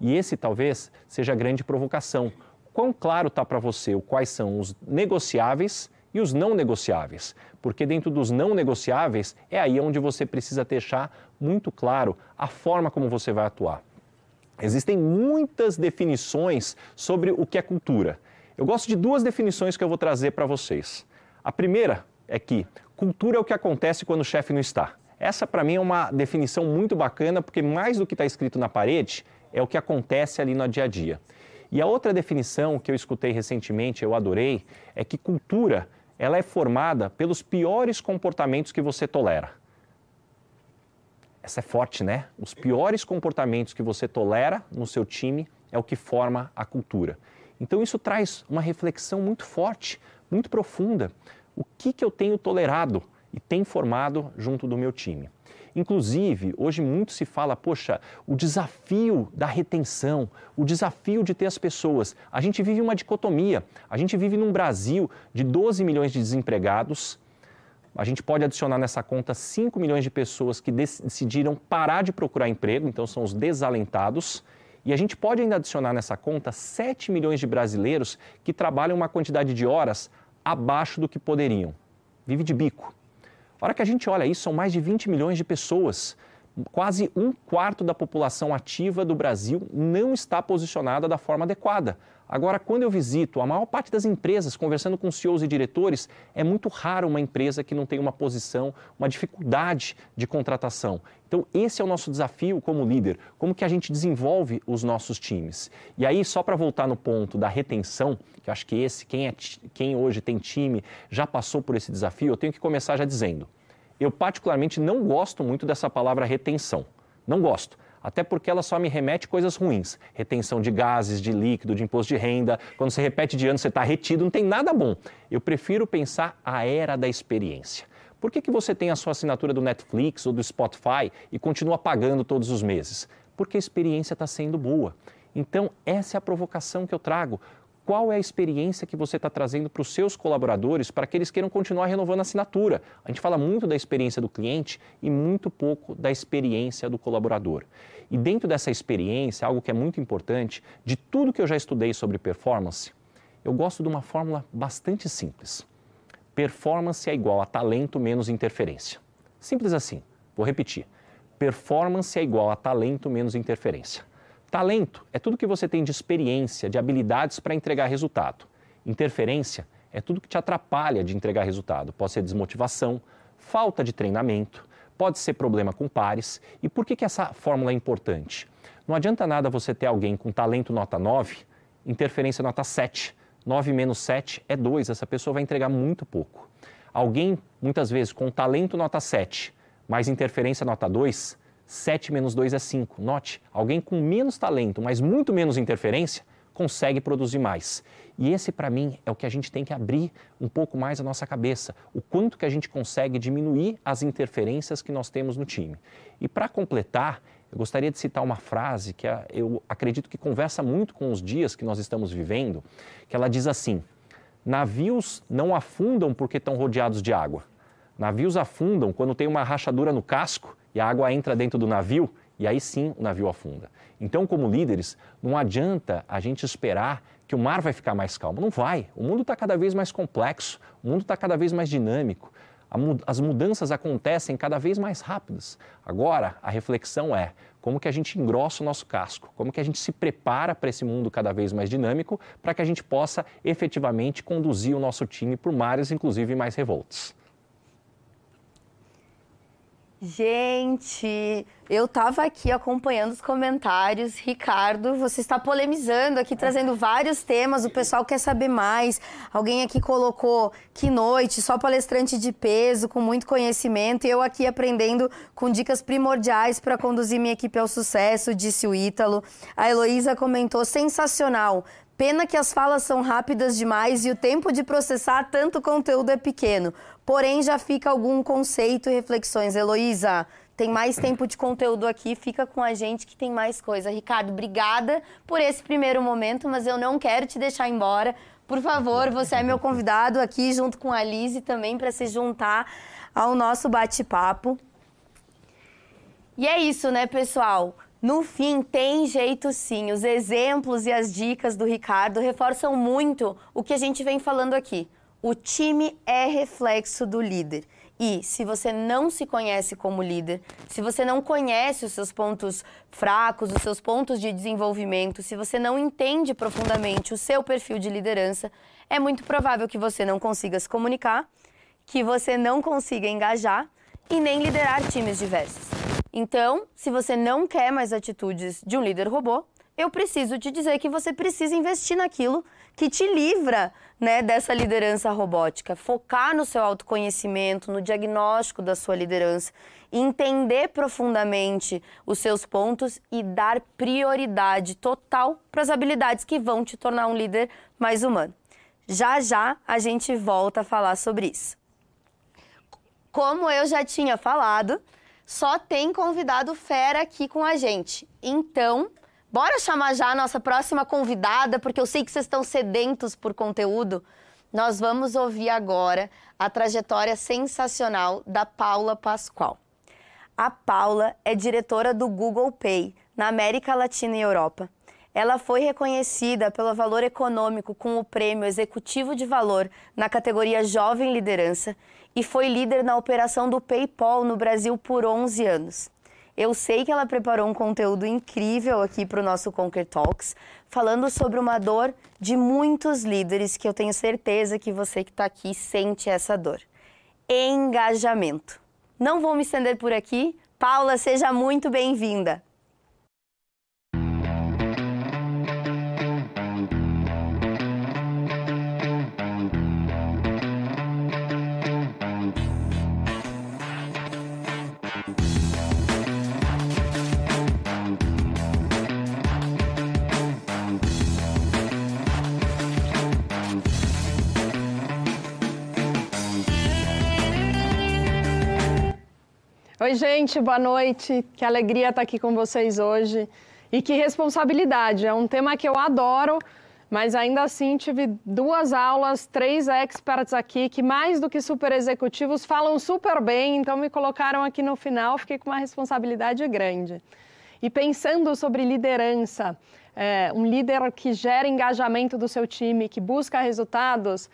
E esse talvez seja a grande provocação. Quão claro está para você quais são os negociáveis e os não negociáveis? Porque dentro dos não negociáveis é aí onde você precisa deixar muito claro a forma como você vai atuar. Existem muitas definições sobre o que é cultura. Eu gosto de duas definições que eu vou trazer para vocês. A primeira é que cultura é o que acontece quando o chefe não está. Essa, para mim, é uma definição muito bacana, porque mais do que está escrito na parede é o que acontece ali no dia a dia. E a outra definição que eu escutei recentemente, eu adorei, é que cultura ela é formada pelos piores comportamentos que você tolera. Essa é forte, né? Os piores comportamentos que você tolera no seu time é o que forma a cultura. Então isso traz uma reflexão muito forte, muito profunda. O que, que eu tenho tolerado e tem formado junto do meu time. Inclusive, hoje muito se fala, poxa, o desafio da retenção, o desafio de ter as pessoas. A gente vive uma dicotomia. A gente vive num Brasil de 12 milhões de desempregados. A gente pode adicionar nessa conta 5 milhões de pessoas que decidiram parar de procurar emprego, então são os desalentados. E a gente pode ainda adicionar nessa conta 7 milhões de brasileiros que trabalham uma quantidade de horas abaixo do que poderiam. Vive de bico. A hora que a gente olha isso, são mais de 20 milhões de pessoas. Quase um quarto da população ativa do Brasil não está posicionada da forma adequada. Agora, quando eu visito a maior parte das empresas, conversando com CEOs e diretores, é muito raro uma empresa que não tem uma posição, uma dificuldade de contratação. Então, esse é o nosso desafio como líder, como que a gente desenvolve os nossos times. E aí, só para voltar no ponto da retenção, que eu acho que esse, quem, é, quem hoje tem time, já passou por esse desafio, eu tenho que começar já dizendo, eu particularmente não gosto muito dessa palavra retenção. Não gosto até porque ela só me remete coisas ruins. Retenção de gases, de líquido, de imposto de renda. Quando você repete de ano, você está retido, não tem nada bom. Eu prefiro pensar a era da experiência. Por que, que você tem a sua assinatura do Netflix ou do Spotify e continua pagando todos os meses? Porque a experiência está sendo boa. Então, essa é a provocação que eu trago qual é a experiência que você está trazendo para os seus colaboradores para que eles queiram continuar renovando a assinatura. A gente fala muito da experiência do cliente e muito pouco da experiência do colaborador. E dentro dessa experiência, algo que é muito importante, de tudo que eu já estudei sobre performance, eu gosto de uma fórmula bastante simples. Performance é igual a talento menos interferência. Simples assim. Vou repetir. Performance é igual a talento menos interferência. Talento é tudo que você tem de experiência, de habilidades para entregar resultado. Interferência é tudo que te atrapalha de entregar resultado. Pode ser desmotivação, falta de treinamento, pode ser problema com pares. E por que, que essa fórmula é importante? Não adianta nada você ter alguém com talento nota 9, interferência nota 7. 9 menos 7 é 2, essa pessoa vai entregar muito pouco. Alguém, muitas vezes, com talento nota 7, mais interferência nota 2, 7 menos 2 é 5. Note, alguém com menos talento, mas muito menos interferência, consegue produzir mais. E esse, para mim, é o que a gente tem que abrir um pouco mais a nossa cabeça. O quanto que a gente consegue diminuir as interferências que nós temos no time. E para completar, eu gostaria de citar uma frase que eu acredito que conversa muito com os dias que nós estamos vivendo, que ela diz assim: navios não afundam porque estão rodeados de água. Navios afundam quando tem uma rachadura no casco e a água entra dentro do navio e aí sim o navio afunda. Então, como líderes, não adianta a gente esperar que o mar vai ficar mais calmo. Não vai. O mundo está cada vez mais complexo, o mundo está cada vez mais dinâmico. As mudanças acontecem cada vez mais rápidas. Agora, a reflexão é como que a gente engrossa o nosso casco, como que a gente se prepara para esse mundo cada vez mais dinâmico, para que a gente possa efetivamente conduzir o nosso time por mares, inclusive mais revoltos. Gente, eu estava aqui acompanhando os comentários. Ricardo, você está polemizando aqui, trazendo vários temas. O pessoal quer saber mais. Alguém aqui colocou que noite, só palestrante de peso, com muito conhecimento. E eu aqui aprendendo com dicas primordiais para conduzir minha equipe ao sucesso, disse o Ítalo. A Heloísa comentou: sensacional. Pena que as falas são rápidas demais e o tempo de processar tanto conteúdo é pequeno. Porém, já fica algum conceito e reflexões. Heloísa, tem mais tempo de conteúdo aqui, fica com a gente que tem mais coisa. Ricardo, obrigada por esse primeiro momento, mas eu não quero te deixar embora. Por favor, você é meu convidado aqui junto com a Lise também para se juntar ao nosso bate-papo. E é isso, né, pessoal? No fim, tem jeito sim. Os exemplos e as dicas do Ricardo reforçam muito o que a gente vem falando aqui. O time é reflexo do líder. E se você não se conhece como líder, se você não conhece os seus pontos fracos, os seus pontos de desenvolvimento, se você não entende profundamente o seu perfil de liderança, é muito provável que você não consiga se comunicar, que você não consiga engajar e nem liderar times diversos. Então, se você não quer mais atitudes de um líder robô, eu preciso te dizer que você precisa investir naquilo que te livra né, dessa liderança robótica. Focar no seu autoconhecimento, no diagnóstico da sua liderança, entender profundamente os seus pontos e dar prioridade total para as habilidades que vão te tornar um líder mais humano. Já já a gente volta a falar sobre isso. Como eu já tinha falado, só tem convidado fera aqui com a gente. Então, bora chamar já a nossa próxima convidada, porque eu sei que vocês estão sedentos por conteúdo. Nós vamos ouvir agora a trajetória sensacional da Paula Pascoal. A Paula é diretora do Google Pay na América Latina e Europa. Ela foi reconhecida pelo valor econômico com o prêmio Executivo de Valor na categoria Jovem Liderança e foi líder na operação do PayPal no Brasil por 11 anos. Eu sei que ela preparou um conteúdo incrível aqui para o nosso Conquer Talks, falando sobre uma dor de muitos líderes que eu tenho certeza que você que está aqui sente essa dor. Engajamento. Não vou me estender por aqui. Paula, seja muito bem-vinda. Oi, gente, boa noite. Que alegria estar aqui com vocês hoje. E que responsabilidade. É um tema que eu adoro, mas ainda assim tive duas aulas, três experts aqui que, mais do que super executivos, falam super bem, então me colocaram aqui no final, fiquei com uma responsabilidade grande. E pensando sobre liderança, é, um líder que gera engajamento do seu time, que busca resultados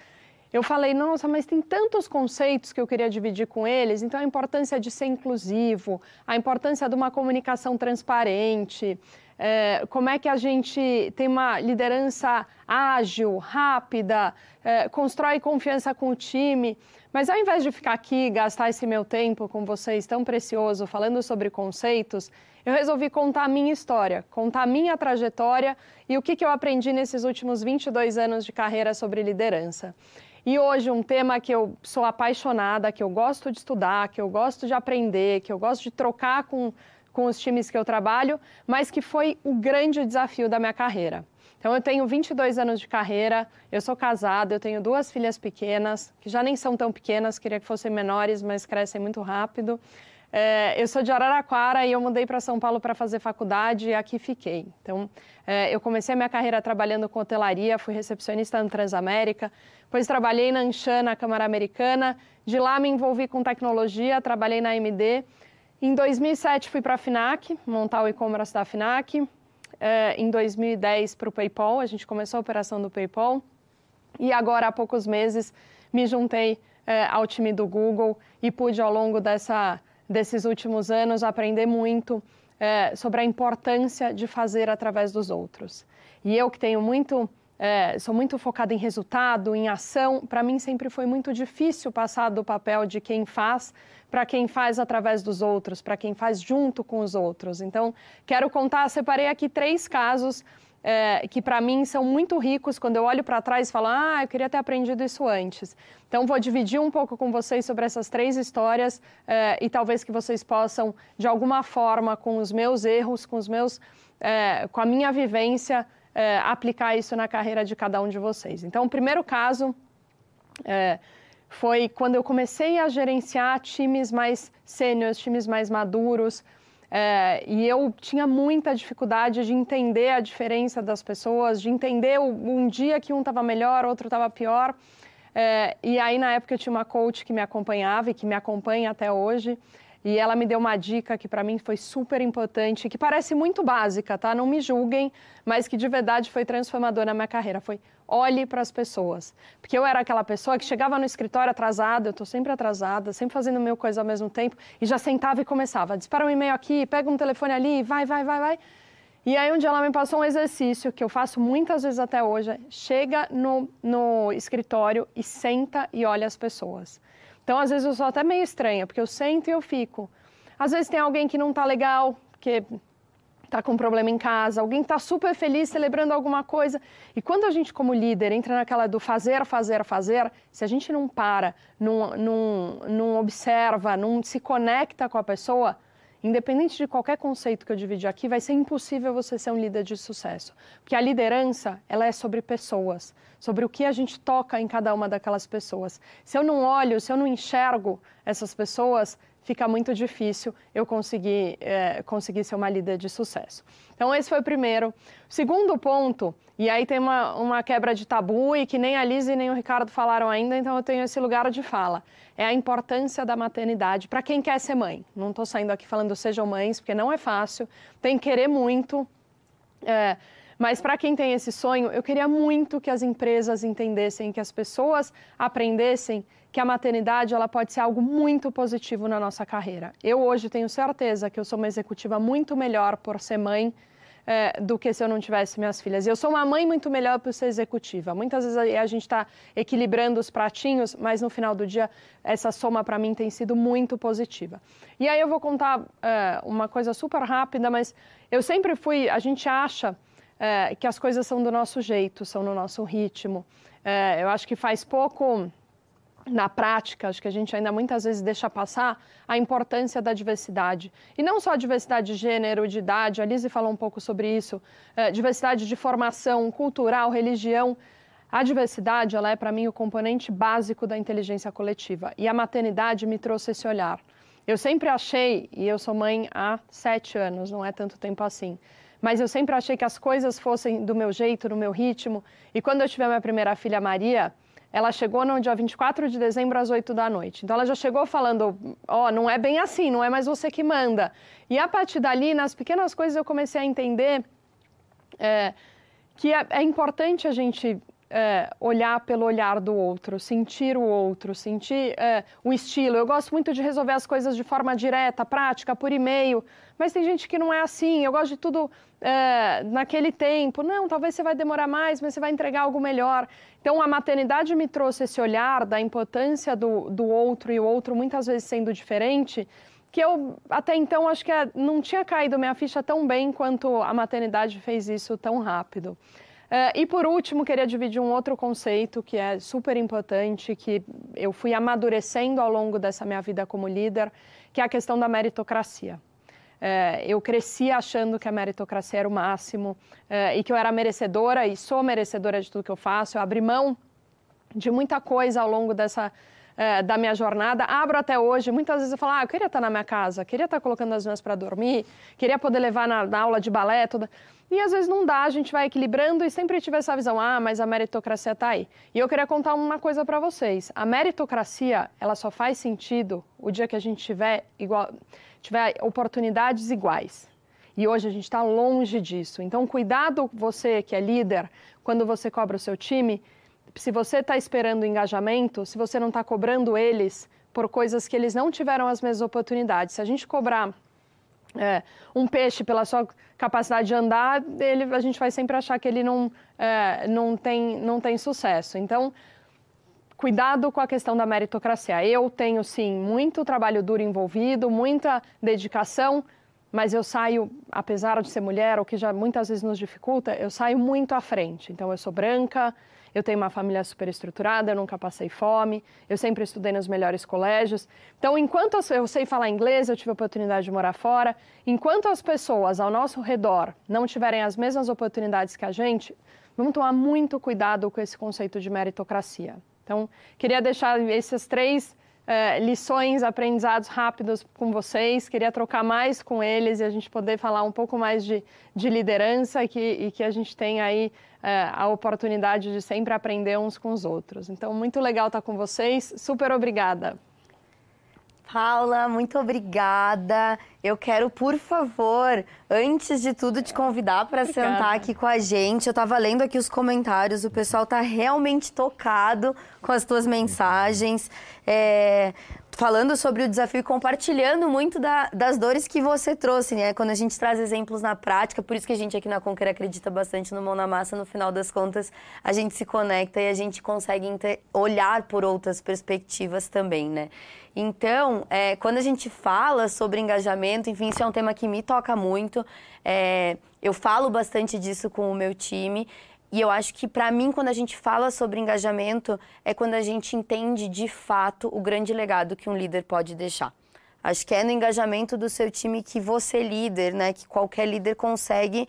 eu falei, nossa, mas tem tantos conceitos que eu queria dividir com eles, então a importância de ser inclusivo, a importância de uma comunicação transparente, é, como é que a gente tem uma liderança ágil, rápida, é, constrói confiança com o time. Mas ao invés de ficar aqui, gastar esse meu tempo com vocês tão precioso, falando sobre conceitos, eu resolvi contar a minha história, contar a minha trajetória e o que, que eu aprendi nesses últimos 22 anos de carreira sobre liderança. E hoje, um tema que eu sou apaixonada, que eu gosto de estudar, que eu gosto de aprender, que eu gosto de trocar com, com os times que eu trabalho, mas que foi o grande desafio da minha carreira. Então, eu tenho 22 anos de carreira, eu sou casada, eu tenho duas filhas pequenas, que já nem são tão pequenas, queria que fossem menores, mas crescem muito rápido. É, eu sou de Araraquara e eu mudei para São Paulo para fazer faculdade e aqui fiquei. Então, é, eu comecei a minha carreira trabalhando com hotelaria, fui recepcionista no Transamérica, depois trabalhei na Anshan, na Câmara Americana, de lá me envolvi com tecnologia, trabalhei na AMD. Em 2007 fui para a FINAC, montar o e-commerce da FINAC. É, em 2010 para o PayPal, a gente começou a operação do PayPal. E agora, há poucos meses, me juntei é, ao time do Google e pude, ao longo dessa desses últimos anos, aprender muito é, sobre a importância de fazer através dos outros. E eu que tenho muito, é, sou muito focada em resultado, em ação, para mim sempre foi muito difícil passar do papel de quem faz para quem faz através dos outros, para quem faz junto com os outros. Então, quero contar, separei aqui três casos é, que para mim são muito ricos quando eu olho para trás e falo, ah, eu queria ter aprendido isso antes. Então, vou dividir um pouco com vocês sobre essas três histórias é, e talvez que vocês possam, de alguma forma, com os meus erros, com os meus, é, com a minha vivência, é, aplicar isso na carreira de cada um de vocês. Então, o primeiro caso é, foi quando eu comecei a gerenciar times mais sêniores, times mais maduros, é, e eu tinha muita dificuldade de entender a diferença das pessoas, de entender um dia que um estava melhor, outro estava pior. É, e aí, na época, eu tinha uma coach que me acompanhava e que me acompanha até hoje. E ela me deu uma dica que para mim foi super importante, que parece muito básica, tá? Não me julguem, mas que de verdade foi transformadora na minha carreira. Foi olhe para as pessoas. Porque eu era aquela pessoa que chegava no escritório atrasada, eu estou sempre atrasada, sempre fazendo mil coisas ao mesmo tempo, e já sentava e começava. Dispara um e-mail aqui, pega um telefone ali, vai, vai, vai, vai. E aí um dia ela me passou um exercício que eu faço muitas vezes até hoje. Chega no, no escritório e senta e olha as pessoas. Então, às vezes, eu sou até meio estranha, porque eu sento e eu fico. Às vezes tem alguém que não está legal, que está com um problema em casa, alguém está super feliz celebrando alguma coisa. E quando a gente, como líder, entra naquela do fazer, fazer, fazer, se a gente não para, não, não, não observa, não se conecta com a pessoa, independente de qualquer conceito que eu dividi aqui, vai ser impossível você ser um líder de sucesso. Porque a liderança, ela é sobre pessoas, sobre o que a gente toca em cada uma daquelas pessoas. Se eu não olho, se eu não enxergo essas pessoas, fica muito difícil eu conseguir, é, conseguir ser uma líder de sucesso. Então, esse foi o primeiro. Segundo ponto, e aí tem uma, uma quebra de tabu e que nem a Liz e nem o Ricardo falaram ainda, então eu tenho esse lugar de fala. É a importância da maternidade para quem quer ser mãe. Não estou saindo aqui falando sejam mães, porque não é fácil, tem que querer muito. É, Mas para quem tem esse sonho, eu queria muito que as empresas entendessem, que as pessoas aprendessem que a maternidade ela pode ser algo muito positivo na nossa carreira. Eu hoje tenho certeza que eu sou uma executiva muito melhor por ser mãe é, do que se eu não tivesse minhas filhas. Eu sou uma mãe muito melhor por ser executiva. Muitas vezes a, a gente está equilibrando os pratinhos, mas no final do dia essa soma para mim tem sido muito positiva. E aí eu vou contar é, uma coisa super rápida, mas eu sempre fui. A gente acha é, que as coisas são do nosso jeito, são no nosso ritmo. Eu acho que faz pouco na prática, acho que a gente ainda muitas vezes deixa passar a importância da diversidade. E não só a diversidade de gênero, de idade, a Lise falou um pouco sobre isso, é, diversidade de formação cultural, religião. A diversidade, ela é para mim o componente básico da inteligência coletiva. E a maternidade me trouxe esse olhar. Eu sempre achei, e eu sou mãe há sete anos, não é tanto tempo assim, mas eu sempre achei que as coisas fossem do meu jeito, no meu ritmo. E quando eu tive a minha primeira filha, Maria, ela chegou no dia 24 de dezembro às 8 da noite. Então ela já chegou falando: Ó, oh, não é bem assim, não é mais você que manda. E a partir dali, nas pequenas coisas, eu comecei a entender é, que é, é, importante a gente é, olhar pelo olhar do outro, sentir o outro, sentir é, o estilo. Eu gosto muito de resolver as coisas de forma direta, prática, por e-mail, mas tem gente que não é assim. Eu gosto de tudo é, naquele tempo. Não, talvez você vai demorar mais, mas você vai entregar algo melhor. Então, a maternidade me trouxe esse olhar da importância do, do outro e o outro muitas vezes sendo diferente que eu até então acho que é, não tinha caído minha ficha tão bem quanto a maternidade fez isso tão rápido. Uh, e por último, queria dividir um outro conceito que é super importante, que eu fui amadurecendo ao longo dessa minha vida como líder, que é a questão da meritocracia. Uh, eu cresci achando que a meritocracia era o máximo uh, e que eu era merecedora e sou merecedora de tudo que eu faço. Eu abri mão de muita coisa ao longo dessa da minha jornada, abro até hoje. Muitas vezes eu falo, ah, eu queria estar na minha casa, queria estar colocando as minhas para dormir, queria poder levar na, na aula de balé, toda. E às vezes não dá, a gente vai equilibrando e sempre tive essa visão, ah, mas a meritocracia está aí. E eu queria contar uma coisa para vocês. A meritocracia, ela só faz sentido o dia que a gente tiver, igual, tiver oportunidades iguais. E hoje a gente está longe disso. Então, cuidado você que é líder, quando você cobra o seu time, se você está esperando engajamento, se você não está cobrando eles por coisas que eles não tiveram as mesmas oportunidades. Se a gente cobrar é, um peixe pela sua capacidade de andar, ele, a gente vai sempre achar que ele não, é, não, tem, não tem sucesso. Então, cuidado com a questão da meritocracia. Eu tenho, sim, muito trabalho duro envolvido, muita dedicação, mas eu saio, apesar de ser mulher, o que já muitas vezes nos dificulta, eu saio muito à frente. Então, eu sou branca, eu tenho uma família super estruturada, eu nunca passei fome, eu sempre estudei nos melhores colégios. Então, enquanto eu sei falar inglês, eu tive a oportunidade de morar fora. Enquanto as pessoas ao nosso redor não tiverem as mesmas oportunidades que a gente, vamos tomar muito cuidado com esse conceito de meritocracia. Então, queria deixar esses três é, lições, aprendizados rápidos com vocês. Queria trocar mais com eles e a gente poder falar um pouco mais de, de liderança que, e que a gente tenha aí é, a oportunidade de sempre aprender uns com os outros. Então, muito legal estar com vocês. Super obrigada. Paula, muito obrigada. Eu quero, por favor, antes de tudo, te convidar para sentar aqui com a gente. Eu estava lendo aqui os comentários, o pessoal está realmente tocado com as tuas mensagens. É, falando sobre o desafio e compartilhando muito da, das dores que você trouxe, né? Quando a gente traz exemplos na prática, por isso que a gente aqui na Conquer acredita bastante no Mão na Massa, no final das contas, a gente se conecta e a gente consegue olhar por outras perspectivas também, né? Então, é, quando a gente fala sobre engajamento, enfim, isso é um tema que me toca muito. É, eu falo bastante disso com o meu time. E eu acho que, para mim, quando a gente fala sobre engajamento, é quando a gente entende de fato o grande legado que um líder pode deixar. Acho que é no engajamento do seu time que você, líder, né, que qualquer líder consegue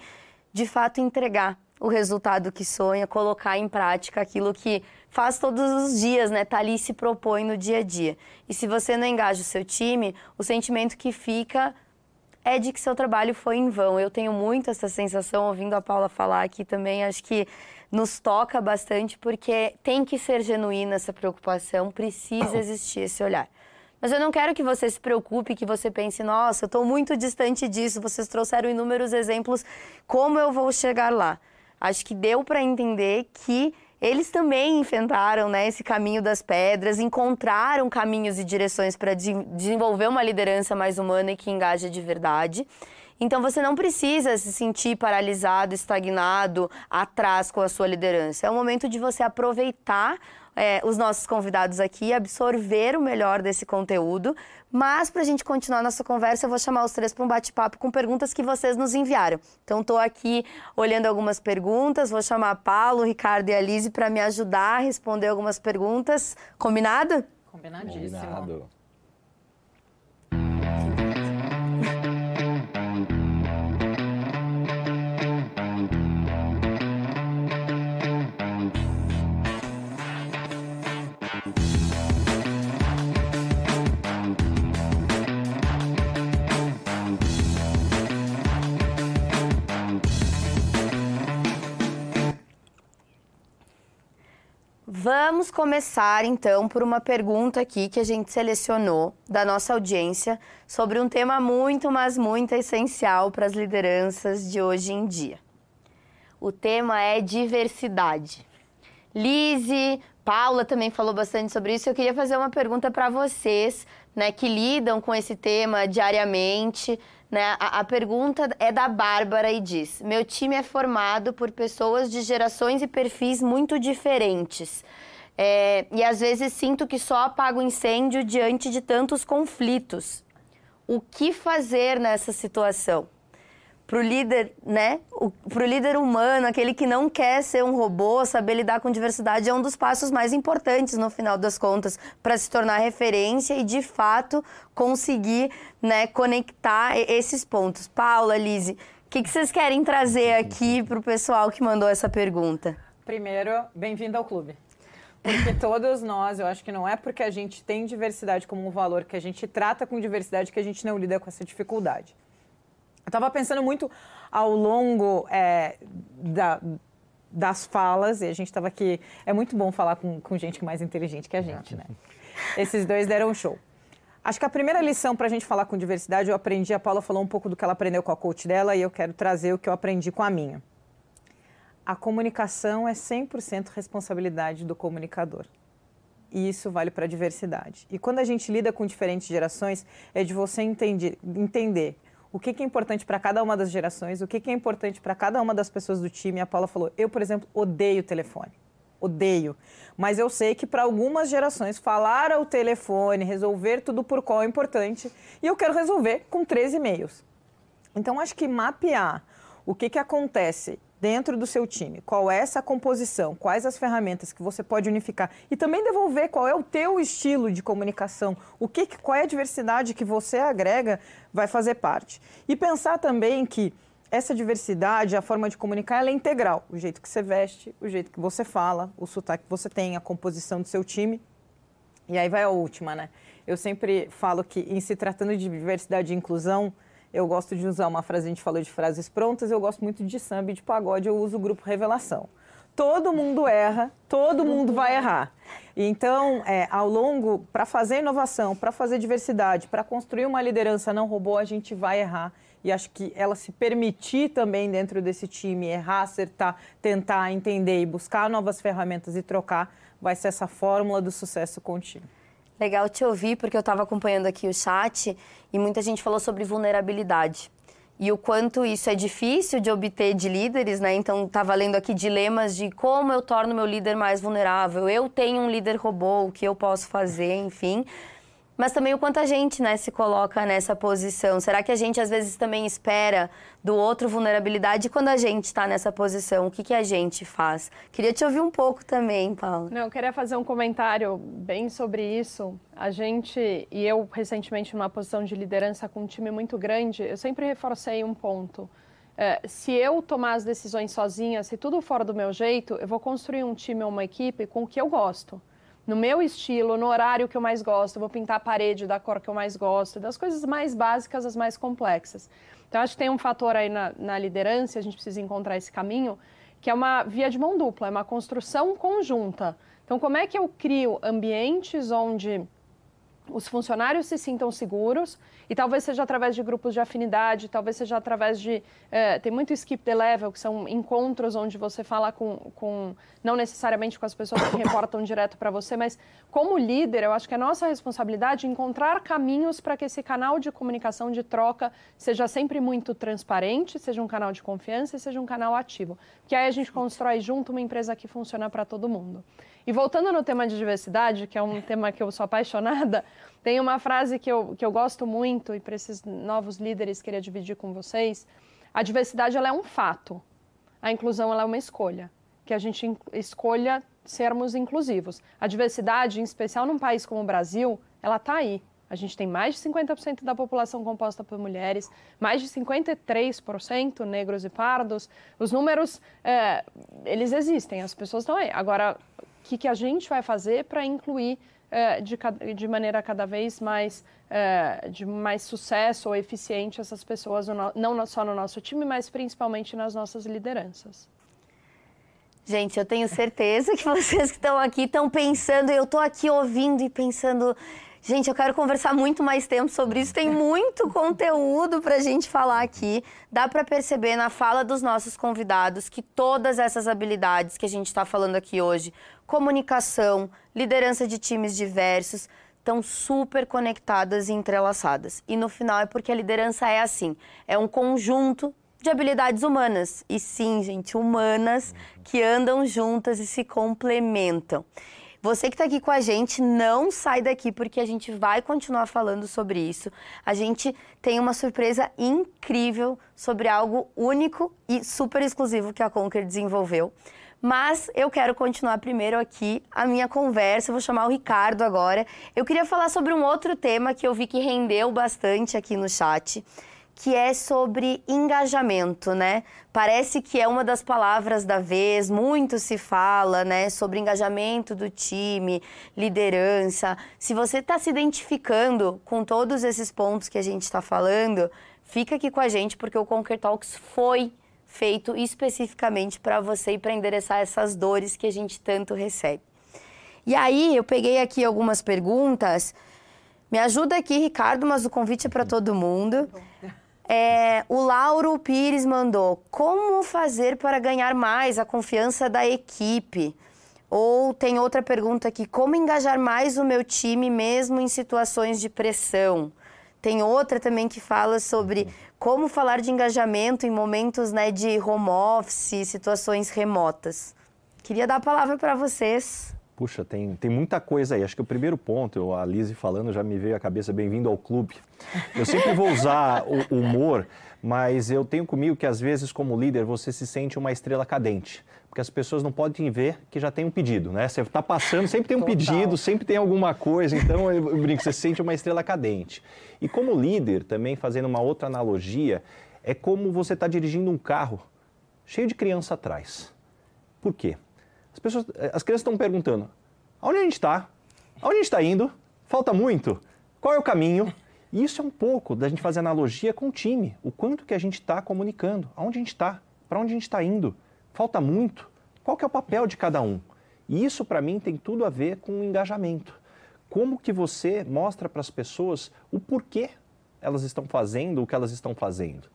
de fato entregar o resultado que sonha, colocar em prática aquilo que faz todos os dias, né? Tá ali e se propõe no dia a dia. E se você não engaja o seu time, o sentimento que fica é de que seu trabalho foi em vão. Eu tenho muito essa sensação, ouvindo a Paula falar aqui também, acho que nos toca bastante, porque tem que ser genuína essa preocupação, precisa [coughs] existir esse olhar. Mas eu não quero que você se preocupe, que você pense, nossa, eu estou muito distante disso, vocês trouxeram inúmeros exemplos, como eu vou chegar lá? acho que deu para entender que eles também enfrentaram né, esse caminho das pedras, encontraram caminhos e direções para de desenvolver uma liderança mais humana e que engaja de verdade. Então você não precisa se sentir paralisado, estagnado, atrás com a sua liderança. É o momento de você aproveitar é, os nossos convidados aqui, absorver o melhor desse conteúdo. Mas, para a gente continuar nossa conversa, eu vou chamar os três para um bate-papo com perguntas que vocês nos enviaram. Então, estou aqui olhando algumas perguntas, vou chamar Paulo, Ricardo e a Lise para me ajudar a responder algumas perguntas. Combinado? Combinadíssimo. Combinado. Vamos começar então por uma pergunta aqui que a gente selecionou da nossa audiência sobre um tema muito, mas muito essencial para as lideranças de hoje em dia. O tema é diversidade. Lise, Paula também falou bastante sobre isso. Eu queria fazer uma pergunta para vocês, né, que lidam com esse tema diariamente. Né? A, a, pergunta é da Bárbara e diz: Meu time é formado por pessoas de gerações e perfis muito diferentes. É, e às vezes sinto que só apago incêndio diante de tantos conflitos. O que fazer nessa situação? Para o líder, né? O líder humano, aquele que não quer ser um robô, saber lidar com diversidade é um dos passos mais importantes no final das contas para se tornar referência e de fato conseguir, né, conectar esses pontos. Paula, Lise, o que, que vocês querem trazer aqui para o pessoal que mandou essa pergunta? Primeiro, bem-vindo ao clube. Porque todos nós, eu acho que não é porque a gente tem diversidade como um valor, que a gente trata com diversidade, que a gente não lida com essa dificuldade. Eu estava pensando muito ao longo é, da, das falas, e a gente estava aqui. É muito bom falar com, com gente mais inteligente que a gente, né? [laughs] Esses dois deram um show. Acho que a primeira lição para a gente falar com diversidade, eu aprendi, a Paula falou um pouco do que ela aprendeu com a coach dela, e eu quero trazer o que eu aprendi com a minha. A comunicação é 100% responsabilidade do comunicador. E isso vale para a diversidade. E quando a gente lida com diferentes gerações, é de você entender, entender o que, que é importante para cada uma das gerações, o que, que é importante para cada uma das pessoas do time. A Paula falou: eu, por exemplo, odeio telefone. Odeio. Mas eu sei que para algumas gerações falar ao telefone, resolver tudo por qual é importante, e eu quero resolver com três e-mails. Então, acho que mapear o que, que acontece dentro do seu time, qual é essa composição, quais as ferramentas que você pode unificar e também devolver qual é o teu estilo de comunicação, o que, qual é a diversidade que você agrega, vai fazer parte. E pensar também que essa diversidade, a forma de comunicar, ela é integral. O jeito que você veste, o jeito que você fala, o sotaque que você tem, a composição do seu time. E aí vai a última, né? Eu sempre falo que, em se tratando de diversidade e inclusão, eu gosto de usar uma frase, a gente falou de frases prontas, eu gosto muito de samba e de pagode, eu uso o grupo Revelação. Todo mundo erra, todo mundo vai errar. Então, é, ao longo, para fazer inovação, para fazer diversidade, para construir uma liderança não robô, a gente vai errar. E acho que ela se permitir também dentro desse time errar, acertar, tentar entender e buscar novas ferramentas e trocar, vai ser essa fórmula do sucesso contínuo. Legal te ouvir, porque eu estava acompanhando aqui o chat e muita gente falou sobre vulnerabilidade. E o quanto isso é difícil de obter de líderes, né? Então, estava lendo aqui dilemas de como eu torno meu líder mais vulnerável. Eu tenho um líder robô, o que eu posso fazer, enfim mas também o quanto a gente né, se coloca nessa posição. Será que a gente às vezes também espera do outro vulnerabilidade quando a gente está nessa posição? O que, que a gente faz? Queria te ouvir um pouco também, Paulo. Não, eu queria fazer um comentário bem sobre isso. A gente, e eu recentemente numa posição de liderança com um time muito grande, eu sempre reforcei um ponto. É, se eu tomar as decisões sozinha, se tudo for do meu jeito, eu vou construir um time ou uma equipe com o que eu gosto no meu estilo, no horário que eu mais gosto, vou pintar a parede da cor que eu mais gosto, das coisas mais básicas às mais complexas. Então, acho que tem um fator aí na, na liderança, a gente precisa encontrar esse caminho, que é uma via de mão dupla, é uma construção conjunta. Então, como é que eu crio ambientes onde os funcionários se sintam seguros e talvez seja através de grupos de afinidade, talvez seja através de. É, tem muito skip the level, que são encontros onde você fala com. com não necessariamente com as pessoas que reportam direto para você, mas como líder, eu acho que é nossa responsabilidade encontrar caminhos para que esse canal de comunicação, de troca, seja sempre muito transparente, seja um canal de confiança e seja um canal ativo. Que aí a gente constrói junto uma empresa que funciona para todo mundo. E voltando no tema de diversidade, que é um tema que eu sou apaixonada, [laughs] tem uma frase que eu, que eu gosto muito e para esses novos líderes queria dividir com vocês. A diversidade ela é um fato, a inclusão ela é uma escolha, que a gente escolha sermos inclusivos. A diversidade, em especial num país como o Brasil, ela está aí. A gente tem mais de 50% da população composta por mulheres, mais de 53% negros e pardos. Os números, é, eles existem, as pessoas estão aí. Agora, que, que a gente vai fazer para incluir é, de, de, maneira cada vez mais é, de mais sucesso ou eficiente essas pessoas, não só no nosso time, mas principalmente nas nossas lideranças. Gente, eu tenho certeza que vocês que estão aqui estão pensando, eu estou aqui ouvindo e pensando, Gente, eu quero conversar muito mais tempo sobre isso. Tem muito [laughs] conteúdo para a gente falar aqui. Dá para perceber na fala dos nossos convidados que todas essas habilidades que a gente está falando aqui hoje, comunicação, liderança de times diversos, estão super conectadas e entrelaçadas. E no final é porque a liderança é assim: é um conjunto de habilidades humanas. E sim, gente, humanas que andam juntas e se complementam. Você que está aqui com a gente, não sai daqui porque a gente vai continuar falando sobre isso. A gente tem uma surpresa incrível sobre algo único e super exclusivo que a Conquer desenvolveu. Mas eu quero continuar primeiro aqui a minha conversa. Eu vou chamar o Ricardo agora. Eu queria falar sobre um outro tema que eu vi que rendeu bastante aqui no chat que é sobre engajamento, né? Parece que é uma das palavras da vez, muito se fala, né, sobre engajamento do time, liderança. Se você está se identificando com todos esses pontos que a gente está falando, fica aqui com a gente porque o Conquer Talks foi feito especificamente para você e para endereçar essas dores que a gente tanto recebe. E aí, eu peguei aqui algumas perguntas. Me ajuda aqui, Ricardo, mas o convite é para todo mundo. É, o Lauro Pires mandou: como fazer para ganhar mais a confiança da equipe? Ou tem outra pergunta aqui: como engajar mais o meu time mesmo em situações de pressão? Tem outra também que fala sobre como falar de engajamento em momentos né, de home office, situações remotas. Queria dar a palavra para vocês. Puxa, tem, tem muita coisa aí. Acho que o primeiro ponto, a Lise falando, já me veio à cabeça, bem-vindo ao clube. Eu sempre vou usar o humor, mas eu tenho comigo que às vezes, como líder, você se sente uma estrela cadente. Porque as pessoas não podem ver que já tem um pedido, né? Você está passando, sempre tem um Total. pedido, sempre tem alguma coisa. Então, eu brinco, você se sente uma estrela cadente. E como líder, também fazendo uma outra analogia, é como você está dirigindo um carro cheio de criança atrás. Por quê? As, pessoas, eh, as crianças estão perguntando: aonde a gente está? Aonde a gente está indo? Falta muito? Qual é o caminho? E isso é um pouco da gente fazer analogia com o time. O quanto que a gente está comunicando. Aonde a gente está? Para onde a gente está indo? Falta muito? Qual que é o papel de cada um? E isso, para mim, tem tudo a ver com o engajamento. Como que você mostra para as pessoas o porquê elas estão fazendo o que elas estão fazendo?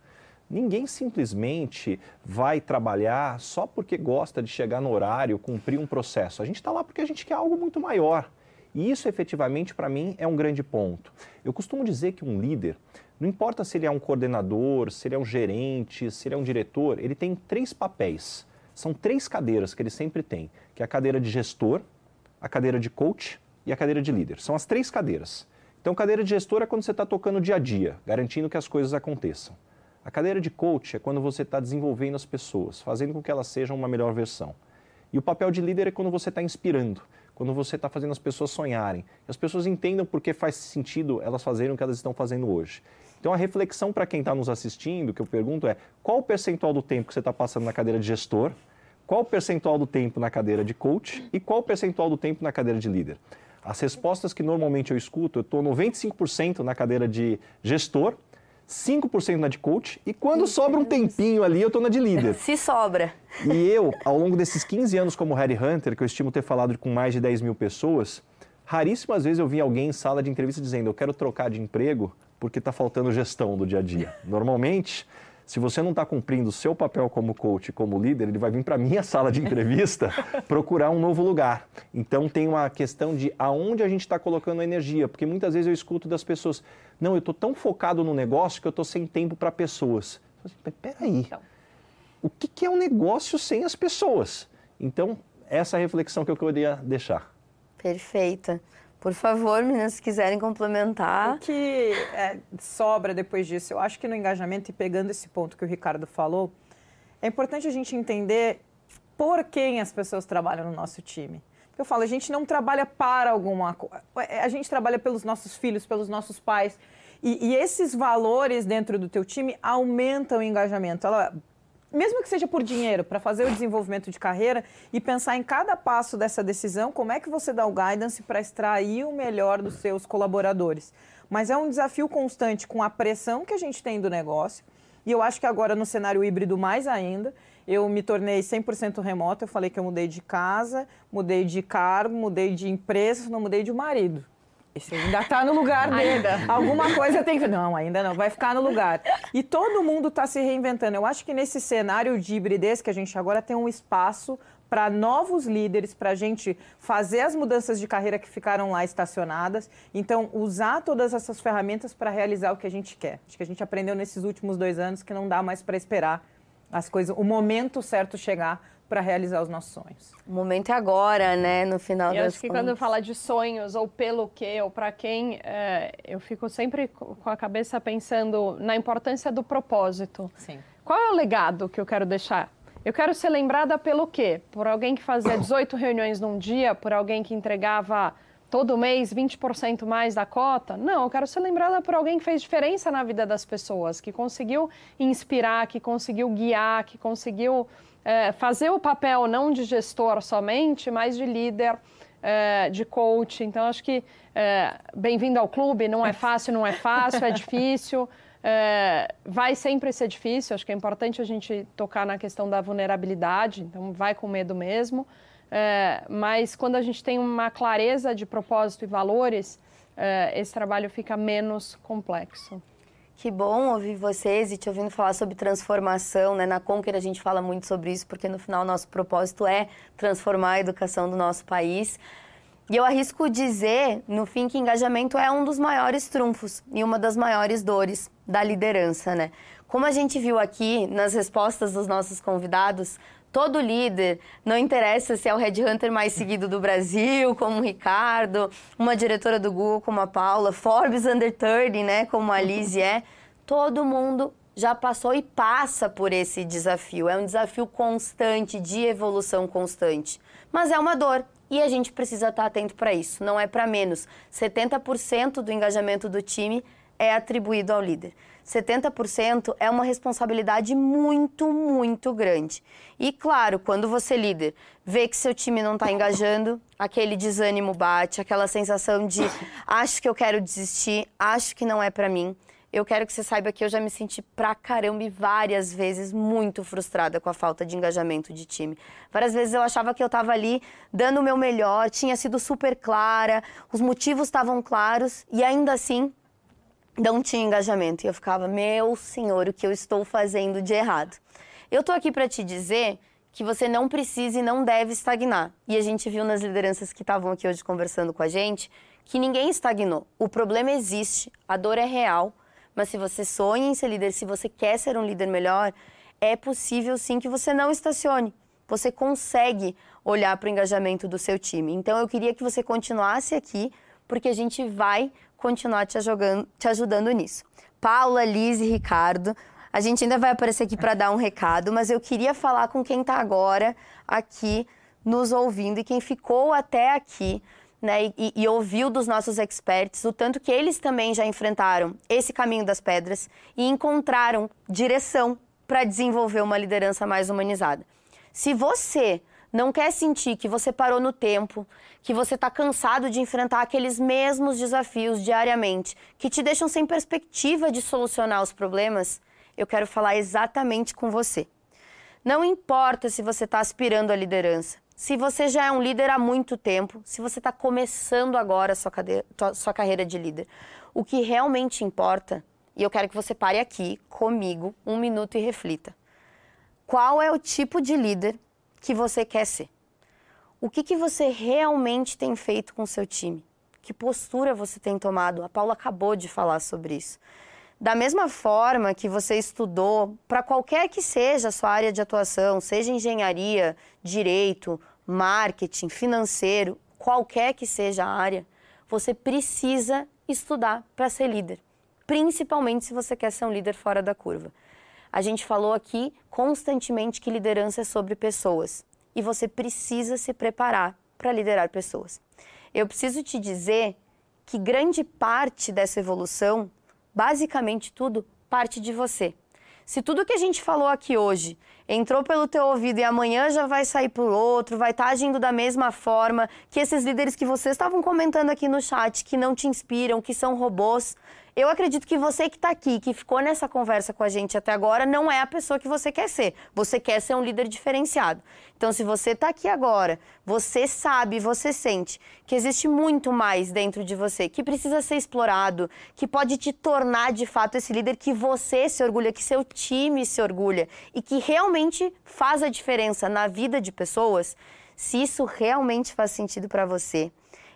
Ninguém simplesmente vai trabalhar só porque gosta de chegar no horário, cumprir um processo. A gente está lá porque a gente quer algo muito maior. E isso, efetivamente, para mim, é um grande ponto. Eu costumo dizer que um líder, não importa se ele é um coordenador, se ele é um gerente, se ele é um diretor, ele tem três papéis. São três cadeiras que ele sempre tem, que é a cadeira de gestor, a cadeira de coach e a cadeira de líder. São as três cadeiras. Então, cadeira de gestor é quando você está tocando dia a dia, garantindo que as coisas aconteçam. A cadeira de coach é quando você está desenvolvendo as pessoas, fazendo com que elas sejam uma melhor versão. E o papel de líder é quando você está inspirando, quando você está fazendo as pessoas sonharem. As pessoas entendam por que faz sentido elas fazerem o que elas estão fazendo hoje. Então a reflexão para quem está nos assistindo, que eu pergunto é, qual o percentual do tempo que você está passando na cadeira de gestor, qual o percentual do tempo na cadeira de coach e qual o percentual do tempo na cadeira de líder? As respostas que normalmente eu escuto, eu estou 95% na cadeira de gestor, 5% na de coach e quando sobra um tempinho ali, eu estou na de líder. [laughs] Se sobra. E eu, ao longo desses 15 anos como Harry Hunter, que eu estimo ter falado com mais de 10 mil pessoas, Raríssimas vezes eu vi alguém em sala de entrevista dizendo eu quero trocar de emprego porque está faltando gestão do dia a dia. Normalmente, se você não está cumprindo o seu papel como coach, como líder, ele vai vir para a minha sala de entrevista [laughs] procurar um novo lugar. Então tem uma questão de aonde a gente está colocando a energia, porque muitas vezes eu escuto das pessoas, não, eu estou tão focado no negócio que eu estou sem tempo para pessoas. Assim, Peraí, então. o que, que é um negócio sem as pessoas? Então, essa é a reflexão que eu queria deixar. Perfeita. Por favor, meninas, se quiserem complementar. O que é, sobra depois disso? Eu acho que no engajamento, e pegando esse ponto que o Ricardo falou, é importante a gente entender por quem as pessoas trabalham no nosso time. Eu falo, a gente não trabalha para alguma coisa, é, a gente trabalha pelos nossos filhos, pelos nossos pais. E, e esses valores dentro do teu time aumentam o engajamento. Ela, mesmo que seja por dinheiro, para fazer o desenvolvimento de carreira e pensar em cada passo dessa decisão, como é que você dá o guidance para extrair o melhor dos seus colaboradores. Mas é um desafio constante com a pressão que a gente tem do negócio. E eu acho que agora no cenário híbrido mais ainda, eu me tornei 100% remoto. Eu falei que eu mudei de casa, mudei de cargo, mudei de empresa, não mudei de marido. Esse ainda está no lugar dele. Ainda. Alguma coisa tem que. Não, ainda não, vai ficar no lugar. E todo mundo está se reinventando. Eu acho que nesse cenário de hibridez que a gente agora tem um espaço para novos líderes, para a gente fazer as mudanças de carreira que ficaram lá estacionadas. Então, usar todas essas ferramentas para realizar o que a gente quer. Acho que a gente aprendeu nesses últimos dois anos que não dá mais para esperar as coisas, o momento certo chegar para realizar os nossos sonhos. O momento é agora, né? No final e das acho que contas. quando fala de sonhos ou pelo que ou para quem, é, eu fico sempre com a cabeça pensando na importância do propósito. Sim. Qual é o legado que eu quero deixar? Eu quero ser lembrada pelo quê? Por alguém que fazia 18 reuniões num dia, por alguém que entregava todo mês 20% mais da cota? Não, eu quero ser lembrada por alguém que fez diferença na vida das pessoas, que conseguiu inspirar, que conseguiu guiar, que conseguiu é, fazer o papel não de gestor somente, mas de líder, é, de coach. Então, acho que é, bem-vindo ao clube, não é [laughs] fácil, não é fácil, é difícil. É, vai sempre ser difícil, acho que é importante a gente tocar na questão da vulnerabilidade, então vai com medo mesmo. É, mas quando a gente tem uma clareza de propósito e valores, é, esse trabalho fica menos complexo. Que bom ouvir vocês e te ouvindo falar sobre transformação, né? Na Conquer a gente fala muito sobre isso, porque no final nosso propósito é transformar a educação do nosso país. E eu arrisco dizer, no fim, que engajamento é um dos maiores trunfos e uma das maiores dores da liderança, né? Como a gente viu aqui nas respostas dos nossos convidados, todo líder, não interessa se é o headhunter mais seguido do Brasil, como o Ricardo, uma diretora do Google como a Paula, Forbes Under 30, né, como a Lizzie é, todo mundo já passou e passa por esse desafio. É um desafio constante, de evolução constante. Mas é uma dor e a gente precisa estar atento para isso. Não é para menos. 70% do engajamento do time é atribuído ao líder. 70% é uma responsabilidade muito, muito grande. E claro, quando você líder vê que seu time não está engajando, aquele desânimo bate, aquela sensação de [coughs] acho que eu quero desistir, acho que não é para mim. Eu quero que você saiba que eu já me senti pra caramba e várias vezes muito frustrada com a falta de engajamento de time. Várias vezes eu achava que eu estava ali dando o meu melhor, tinha sido super clara, os motivos estavam claros e ainda assim não tinha engajamento. E eu ficava, meu senhor, o que eu estou fazendo de errado? Eu tô aqui para te dizer que você não precisa e não deve estagnar. E a gente viu nas lideranças que estavam aqui hoje conversando com a gente que ninguém estagnou. O problema existe, a dor é real, mas se você sonha em ser líder, se você quer ser um líder melhor, é possível sim que você não estacione. Você consegue olhar para o engajamento do seu time. Então eu queria que você continuasse aqui, porque a gente vai continuar te, ajudando, te ajudando nisso. Paula, Liz e Ricardo, a gente ainda vai aparecer aqui para dar um recado, mas eu queria falar com quem está agora aqui nos ouvindo e quem ficou até aqui. Né, e, e, ouviu dos nossos experts o tanto que eles também já enfrentaram esse caminho das pedras e encontraram direção para desenvolver uma liderança mais humanizada. Se você não quer sentir que você parou no tempo, que você está cansado de enfrentar aqueles mesmos desafios diariamente, que te deixam sem perspectiva de solucionar os problemas, eu quero falar exatamente com você. Não importa se você está aspirando à liderança, se você já é um líder há muito tempo, se você está começando agora a sua, cadeira, sua carreira de líder, o que realmente importa, e eu quero que você pare aqui comigo um minuto e reflita. Qual é o tipo de líder que você quer ser? O que, que você realmente tem feito com o seu time? Que postura você tem tomado? A Paula acabou de falar sobre isso. Da mesma forma que você estudou, para qualquer que seja a sua área de atuação, seja engenharia, direito, marketing, financeiro, qualquer que seja a área, você precisa estudar para ser líder, principalmente se você quer ser um líder fora da curva. A gente falou aqui constantemente que liderança é sobre pessoas e você precisa se preparar para liderar pessoas. Eu preciso te dizer que grande parte dessa evolução basicamente tudo parte de você. Se tudo que a gente falou aqui hoje entrou pelo teu ouvido e amanhã já vai sair por outro, vai estar tá agindo da mesma forma que esses líderes que vocês estavam comentando aqui no chat, que não te inspiram, que são robôs, eu acredito que você que está aqui, que ficou nessa conversa com a gente até agora, não é a pessoa que você quer ser. Você quer ser um líder diferenciado. Então, se você está aqui agora, você sabe, você sente que existe muito mais dentro de você, que precisa ser explorado, que pode te tornar de fato esse líder que você se orgulha, que seu time se orgulha e que realmente faz a diferença na vida de pessoas, se isso realmente faz sentido para você,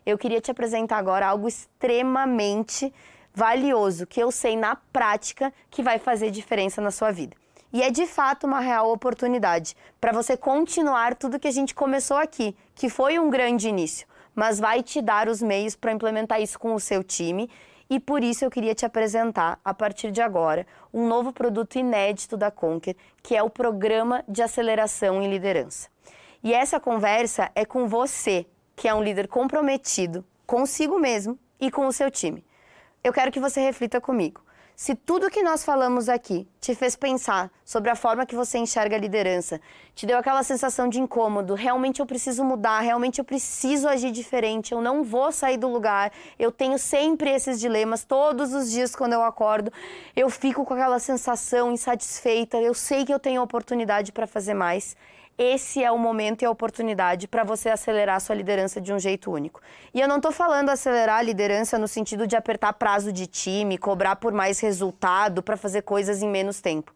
eu queria te apresentar agora algo extremamente valioso que eu sei na prática que vai fazer diferença na sua vida. E é de fato uma real oportunidade para você continuar tudo que a gente começou aqui, que foi um grande início, mas vai te dar os meios para implementar isso com o seu time. E por isso eu queria te apresentar, a partir de agora, um novo produto inédito da Conquer, que é o Programa de Aceleração em Liderança. E essa conversa é com você, que é um líder comprometido consigo mesmo e com o seu time eu quero que você reflita comigo. Se tudo que nós falamos aqui te fez pensar sobre a forma que você enxerga a liderança, te deu aquela sensação de incômodo, realmente eu preciso mudar, realmente eu preciso agir diferente, eu não vou sair do lugar, eu tenho sempre esses dilemas, todos os dias quando eu acordo, eu fico com aquela sensação insatisfeita, eu sei que eu tenho oportunidade para fazer mais esse é o momento e a oportunidade para você acelerar a sua liderança de um jeito único. E eu não estou falando acelerar a liderança no sentido de apertar prazo de time, cobrar por mais resultado para fazer coisas em menos tempo.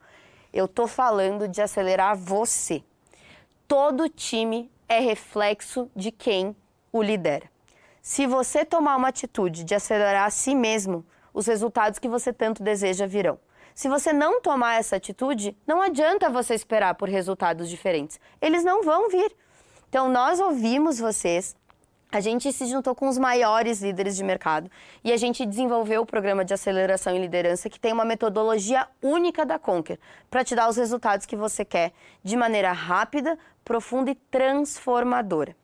Eu estou falando de acelerar você. Todo time é reflexo de quem o lidera. Se você tomar uma atitude de acelerar a si mesmo, os resultados que você tanto deseja virão. Se você não tomar essa atitude, não adianta você esperar por resultados diferentes. Eles não vão vir. Então, nós ouvimos vocês, a gente se juntou com os maiores líderes de mercado e a gente desenvolveu o programa de aceleração e liderança que tem uma metodologia única da Conquer para te dar os resultados que você quer de maneira rápida, profunda e transformadora.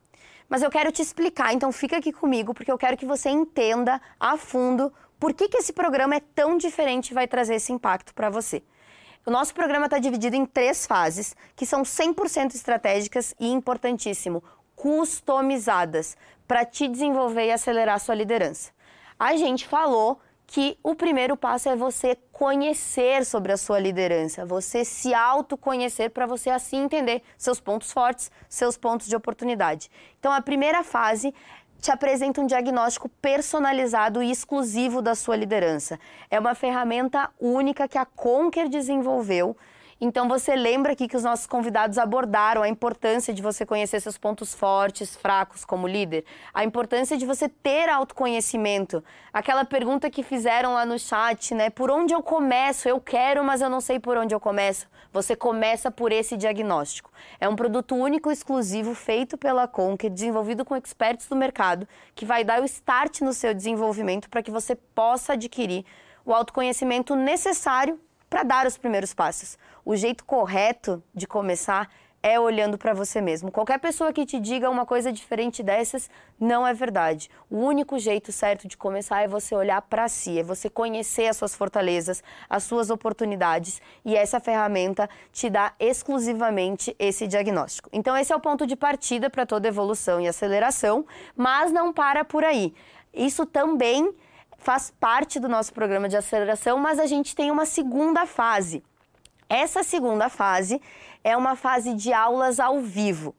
Mas eu quero te explicar, então fica aqui comigo porque eu quero que você entenda a fundo por que, que esse programa é tão diferente e vai trazer esse impacto para você? O nosso programa está dividido em três fases, que são 100% estratégicas e, importantíssimo, customizadas para te desenvolver e acelerar sua liderança. A gente falou que o primeiro passo é você conhecer sobre a sua liderança, você se autoconhecer para você assim entender seus pontos fortes, seus pontos de oportunidade. Então, a primeira fase te apresenta um diagnóstico personalizado e exclusivo da sua liderança. É uma ferramenta única que a Conquer desenvolveu então você lembra aqui que os nossos convidados abordaram a importância de você conhecer seus pontos fortes, fracos como líder, a importância de você ter autoconhecimento. Aquela pergunta que fizeram lá no chat, né? Por onde eu começo? Eu quero, mas eu não sei por onde eu começo. Você começa por esse diagnóstico. É um produto único e exclusivo feito pela Conquer, desenvolvido com expertos do mercado, que vai dar o start no seu desenvolvimento para que você possa adquirir o autoconhecimento necessário para dar os primeiros passos. O jeito correto de começar é olhando para você mesmo. Qualquer pessoa que te diga uma coisa diferente dessas não é verdade. O único jeito certo de começar é você olhar para si, é você conhecer as suas fortalezas, as suas oportunidades e essa ferramenta te dá exclusivamente esse diagnóstico. Então esse é o ponto de partida para toda evolução e aceleração, mas não para por aí. Isso também faz parte do nosso programa de aceleração, mas a gente tem uma segunda fase. Essa segunda fase é uma fase de aulas ao vivo.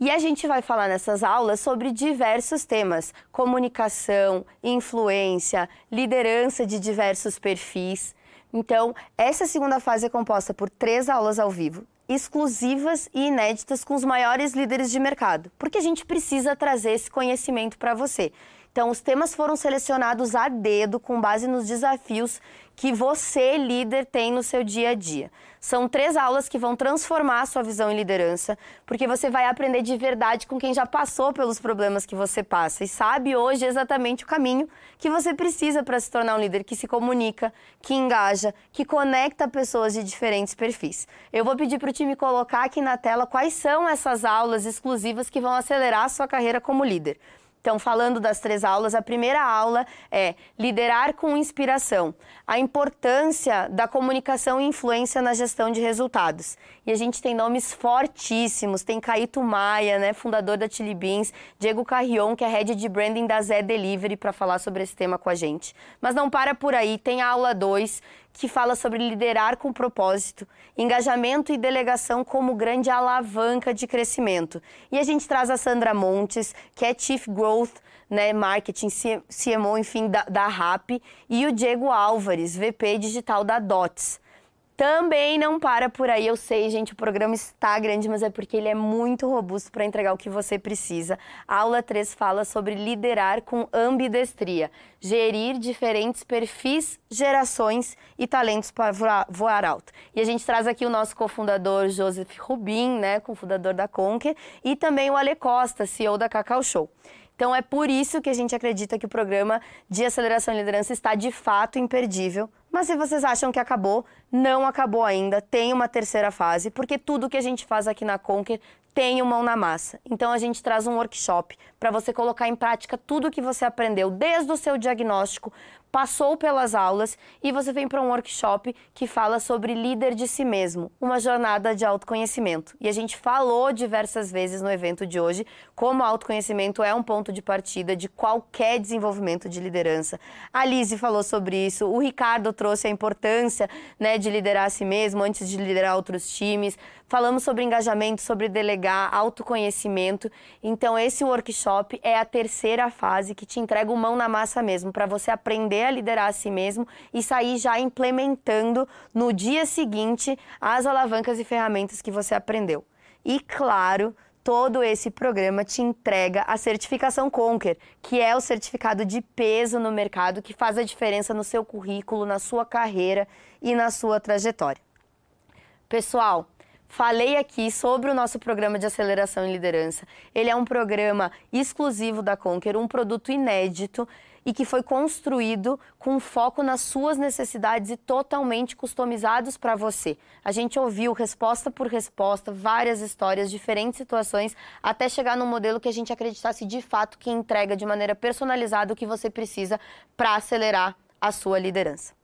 E a gente vai falar nessas aulas sobre diversos temas: comunicação, influência, liderança de diversos perfis. Então, essa segunda fase é composta por três aulas ao vivo, exclusivas e inéditas com os maiores líderes de mercado, porque a gente precisa trazer esse conhecimento para você. Então, os temas foram selecionados a dedo com base nos desafios que você, líder, tem no seu dia a dia. São três aulas que vão transformar a sua visão em liderança, porque você vai aprender de verdade com quem já passou pelos problemas que você passa e sabe hoje exatamente o caminho que você precisa para se tornar um líder que se comunica, que engaja, que conecta pessoas de diferentes perfis. Eu vou pedir para o time colocar aqui na tela quais são essas aulas exclusivas que vão acelerar a sua carreira como líder. Então, falando das três aulas, a primeira aula é liderar com inspiração, a importância da comunicação e influência na gestão de resultados. E a gente tem nomes fortíssimos, tem Caíto Maia, né, fundador da Chili Beans, Diego Carrion, que é head de branding da Zé Delivery, para falar sobre esse tema com a gente. Mas não para por aí, tem a aula 2, que fala sobre liderar com propósito, engajamento e delegação como grande alavanca de crescimento. E a gente traz a Sandra Montes, que é Chief Growth né, Marketing, CMO, enfim, da, da RAP, e o Diego Álvares, VP Digital da DOTS. Também não para por aí, eu sei, gente, o programa está grande, mas é porque ele é muito robusto para entregar o que você precisa. A aula 3 fala sobre liderar com ambidestria, gerir diferentes perfis, gerações e talentos para voar, alto. E a gente traz aqui o nosso cofundador Joseph Rubin, né, cofundador da Conquer, e também o Ale Costa, CEO da Cacau Show. Então é por isso que a gente acredita que o programa de aceleração e liderança está de fato imperdível. Mas se vocês acham que acabou, não acabou ainda, tem uma terceira fase, porque tudo que a gente faz aqui na Conquer tem o mão na massa. Então a gente traz um workshop para você colocar em prática tudo que você aprendeu desde o seu diagnóstico, passou pelas aulas e você vem para um workshop que fala sobre líder de si mesmo, uma jornada de autoconhecimento. E a gente falou diversas vezes no evento de hoje como autoconhecimento é um ponto de partida de qualquer desenvolvimento de liderança. A Lise falou sobre isso, o Ricardo trouxe a importância né, de liderar a si mesmo antes de liderar outros times. Falamos sobre engajamento, sobre delegar, autoconhecimento. Então, esse workshop é a terceira fase que te entrega o mão na massa mesmo, para você aprender a liderar a si mesmo e sair já implementando no dia seguinte as alavancas e ferramentas que você aprendeu. E claro, todo esse programa te entrega a certificação Conquer, que é o certificado de peso no mercado que faz a diferença no seu currículo, na sua carreira e na sua trajetória. Pessoal, Falei aqui sobre o nosso programa de aceleração em liderança. Ele é um programa exclusivo da Conquer, um produto inédito e que foi construído com foco nas suas necessidades e totalmente customizados para você. A gente ouviu resposta por resposta, várias histórias, diferentes situações, até chegar num modelo que a gente acreditasse de fato que entrega de maneira personalizada o que você precisa para acelerar a sua liderança.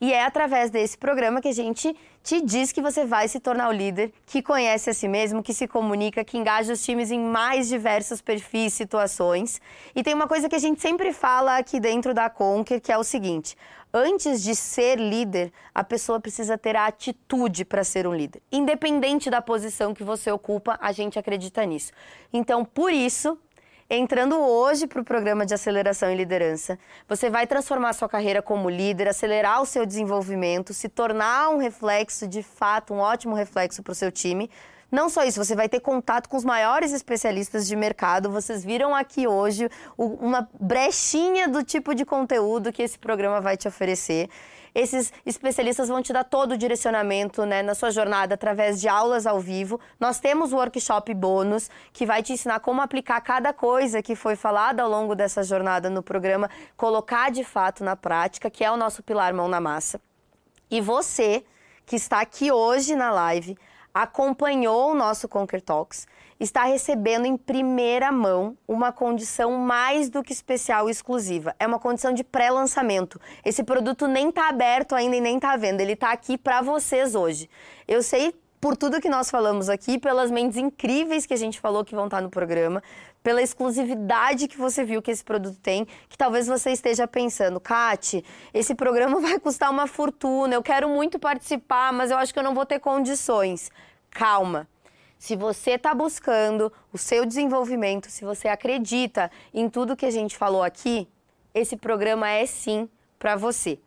E é através desse programa que a gente te diz que você vai se tornar o líder que conhece a si mesmo, que se comunica, que engaja os times em mais diversos perfis, situações. E tem uma coisa que a gente sempre fala aqui dentro da Conquer, que é o seguinte: antes de ser líder, a pessoa precisa ter a atitude para ser um líder. Independente da posição que você ocupa, a gente acredita nisso. Então, por isso, entrando hoje para o programa de aceleração e liderança. Você vai transformar sua carreira como líder, acelerar o seu desenvolvimento, se tornar um reflexo, de fato, um ótimo reflexo para o seu time. Não só isso, você vai ter contato com os maiores especialistas de mercado. Vocês viram aqui hoje uma brechinha do tipo de conteúdo que esse programa vai te oferecer. Esses especialistas vão te dar todo o direcionamento né, na sua jornada através de aulas ao vivo. Nós temos o workshop bônus, que vai te ensinar como aplicar cada coisa que foi falada ao longo dessa jornada no programa, colocar de fato na prática, que é o nosso pilar mão na massa. E você, que está aqui hoje na live, acompanhou o nosso Conquer Talks, está recebendo em primeira mão uma condição mais do que especial e exclusiva. É uma condição de pré-lançamento. Esse produto nem está aberto ainda e nem está vendo. Ele está aqui para vocês hoje. Eu sei por tudo que nós falamos aqui, pelas mentes incríveis que a gente falou que vão estar no programa, pela exclusividade que você viu que esse produto tem, que talvez você esteja pensando, Kate, esse programa [laughs] vai custar uma fortuna, eu quero muito participar, mas eu acho que eu não vou ter condições. Calma. Se você está buscando o seu desenvolvimento, se você acredita em tudo que a gente falou aqui, esse programa é sim para você.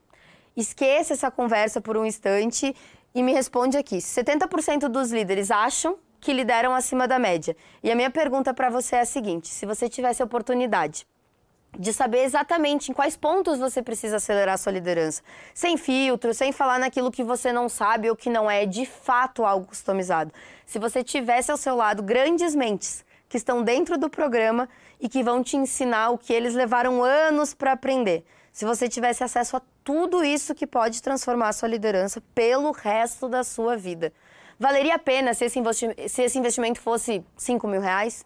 Esqueça essa conversa por um instante e me responde aqui. 70% dos líderes acham que lideram acima da média. E a minha pergunta para você é a seguinte: se você tivesse a oportunidade de saber exatamente em quais pontos você precisa acelerar sua liderança, sem filtro, sem falar naquilo que você não sabe ou que não é de fato algo customizado. Se você tivesse ao seu lado grandes mentes que estão dentro do programa e que vão te ensinar o que eles levaram anos para aprender. Se você tivesse acesso a tudo isso que pode transformar sua liderança pelo resto da sua vida. Valeria a pena se esse, se esse investimento fosse 5 mil reais?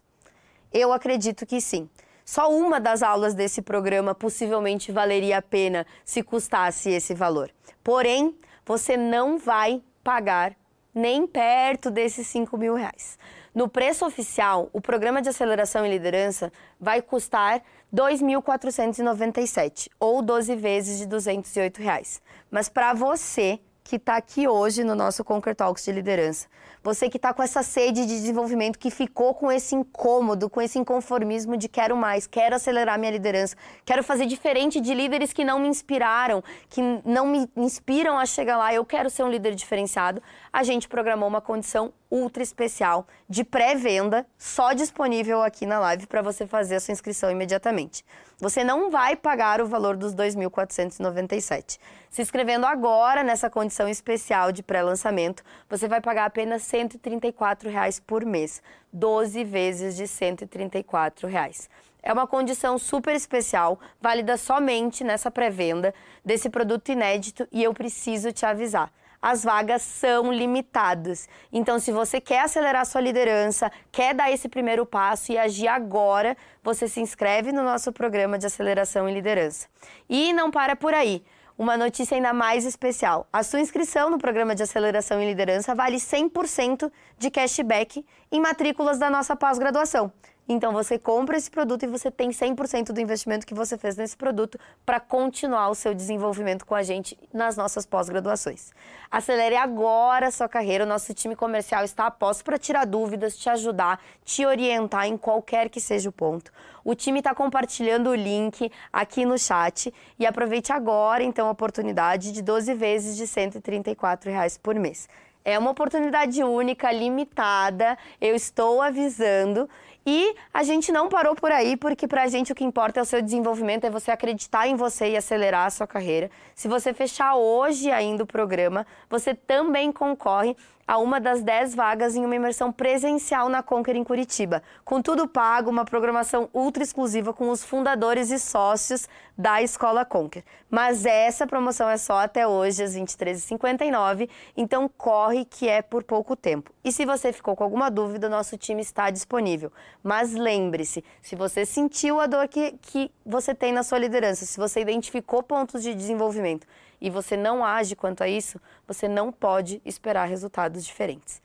Eu acredito que sim. Só uma das aulas desse programa possivelmente valeria a pena se custasse esse valor. Porém, você não vai pagar nem perto desses 5 mil reais. No preço oficial, o programa de aceleração e liderança vai custar 2.497 ou 12 vezes de 208 reais. Mas para você que está aqui hoje no nosso Conquer Talks de liderança, você que está com essa sede de desenvolvimento, que ficou com esse incômodo, com esse inconformismo de quero mais, quero acelerar minha liderança, quero fazer diferente de líderes que não me inspiraram, que não me inspiram a chegar lá, eu quero ser um líder diferenciado. A gente programou uma condição ultra especial de pré-venda, só disponível aqui na live para você fazer a sua inscrição imediatamente. Você não vai pagar o valor dos 2.497. Se inscrevendo agora nessa condição especial de pré-lançamento, você vai pagar apenas 134 reais por mês, 12 vezes de 134 reais. É uma condição super especial, válida somente nessa pré-venda desse produto inédito e eu preciso te avisar as vagas são limitadas. Então, se você quer acelerar sua liderança, quer dar esse primeiro passo e agir agora, você se inscreve no nosso programa de aceleração e liderança. E não para por aí. Uma notícia ainda mais especial. A sua inscrição no programa de aceleração e liderança vale 100% de cashback em matrículas da nossa pós-graduação. Então você compra esse produto e você tem 100% do investimento que você fez nesse produto para continuar o seu desenvolvimento com a gente nas nossas pós-graduações. Acelere agora a sua carreira, o nosso time comercial está a posto para tirar dúvidas, te ajudar, te orientar em qualquer que seja o ponto. O time está compartilhando o link aqui no chat e aproveite agora então a oportunidade de 12 vezes de 134 reais por mês. É uma oportunidade única, limitada, eu estou avisando. E a gente não parou por aí, porque para a gente o que importa é o seu desenvolvimento, é você acreditar em você e acelerar a sua carreira. Se você fechar hoje ainda o programa, você também concorre a uma das 10 vagas em uma imersão presencial na Conquer em Curitiba, com tudo pago, uma programação ultra exclusiva com os fundadores e sócios da Escola Conquer. Mas essa promoção é só até hoje, às 23h59, então corre que é por pouco tempo. E se você ficou com alguma dúvida, nosso time está disponível. Mas lembre-se, se você sentiu a dor que, que você tem na sua liderança, se você identificou pontos de desenvolvimento, e você não age quanto a isso, você não pode esperar resultados diferentes.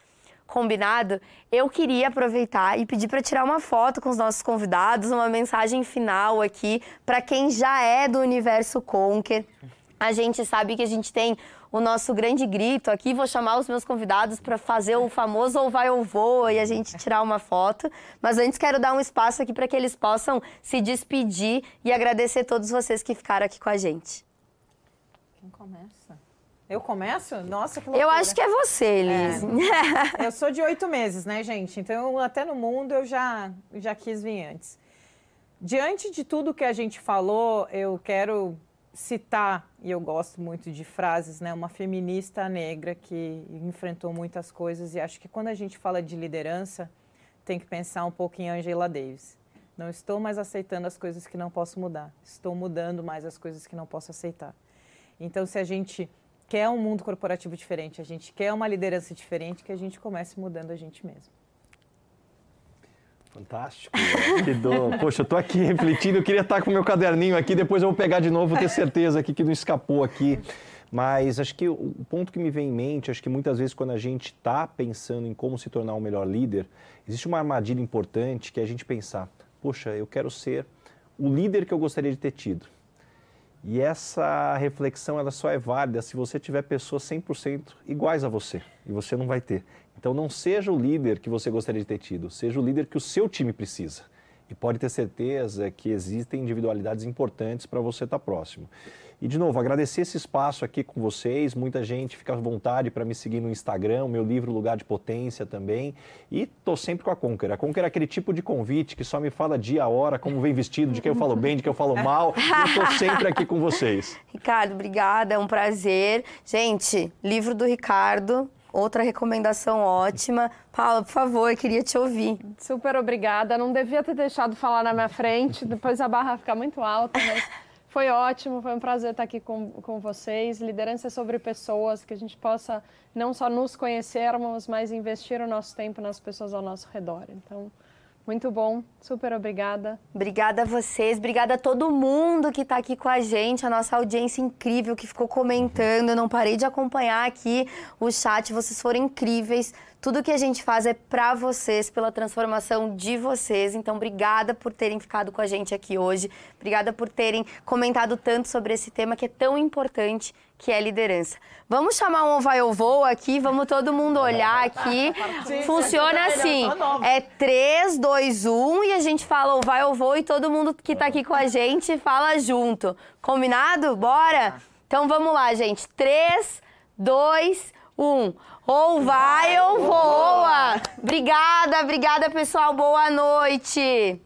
Combinado? Eu queria aproveitar e pedir para tirar uma foto com os nossos convidados, uma mensagem final aqui para quem já é do universo Conquer. A gente sabe que a gente tem o nosso grande grito aqui. Vou chamar os meus convidados para fazer o famoso ou vai ou voa e a gente tirar uma foto. Mas antes quero dar um espaço aqui para que eles possam se despedir e agradecer todos vocês que ficaram aqui com a gente. Quem começa? Eu começo? Nossa, que loucura. Eu acho que é você, Liz. É. [laughs] eu sou de oito meses, né, gente? Então, até no mundo eu já, já quis vir antes. Diante de tudo que a gente falou, eu quero citar, e eu gosto muito de frases, né? Uma feminista negra que enfrentou muitas coisas e acho que quando a gente fala de liderança, tem que pensar um pouco em Angela Davis. Não estou mais aceitando as coisas que não posso mudar. Estou mudando mais as coisas que não posso aceitar. Então, se a gente quer um mundo corporativo diferente, a gente quer uma liderança diferente, que a gente comece mudando a gente mesmo. Fantástico. Que do... Poxa, eu estou aqui refletindo, eu queria estar com o meu caderninho aqui, depois eu vou pegar de novo, ter certeza aqui que não escapou aqui. Mas acho que o ponto que me vem em mente, acho que muitas vezes quando a gente está pensando em como se tornar um melhor líder, existe uma armadilha importante que é a gente pensar, poxa, eu quero ser o líder que eu gostaria de ter tido. E essa reflexão ela só é válida se você tiver pessoas 100% iguais a você, e você não vai ter. Então não seja o líder que você gostaria de ter tido, seja o líder que o seu time precisa. E pode ter certeza que existem individualidades importantes para você estar próximo. E, de novo, agradecer esse espaço aqui com vocês. Muita gente fica à vontade para me seguir no Instagram, o meu livro Lugar de Potência também. E estou sempre com a Conquer. A Conquer é aquele tipo de convite que só me fala dia, hora, como vem vestido, de quem eu falo bem, de quem eu falo mal. E eu estou sempre aqui com vocês. [laughs] Ricardo, obrigada, é um prazer. Gente, livro do Ricardo, Outra recomendação ótima. Paula, por favor, queria te ouvir. Super obrigada. Não devia ter deixado falar na minha frente, depois a barra fica muito alta, mas [laughs] foi ótimo, foi um prazer estar aqui com, com vocês. Liderança é sobre pessoas, que a gente possa não só nos conhecermos, mas investir o nosso tempo nas pessoas ao nosso redor. Então, muito bom, super obrigada. Obrigada a vocês, obrigada a todo mundo que está aqui com a gente, a nossa audiência incrível que ficou comentando. Eu não parei de acompanhar aqui o chat, vocês foram incríveis. Tudo que a gente faz é para vocês, pela transformação de vocês. Então, obrigada por terem ficado com a gente aqui hoje. Obrigada por terem comentado tanto sobre esse tema que é tão importante, que é liderança. Vamos chamar um vai ou voa aqui, vamos todo mundo olhar aqui. [laughs] Funciona assim: é 3, 2, 1 e a gente fala ou vai ou voa e todo mundo que está aqui com a gente fala junto. Combinado? Bora? Então vamos lá, gente. 3, 2, 1. Ou vai ou voa. Obrigada, obrigada, pessoal. Boa noite.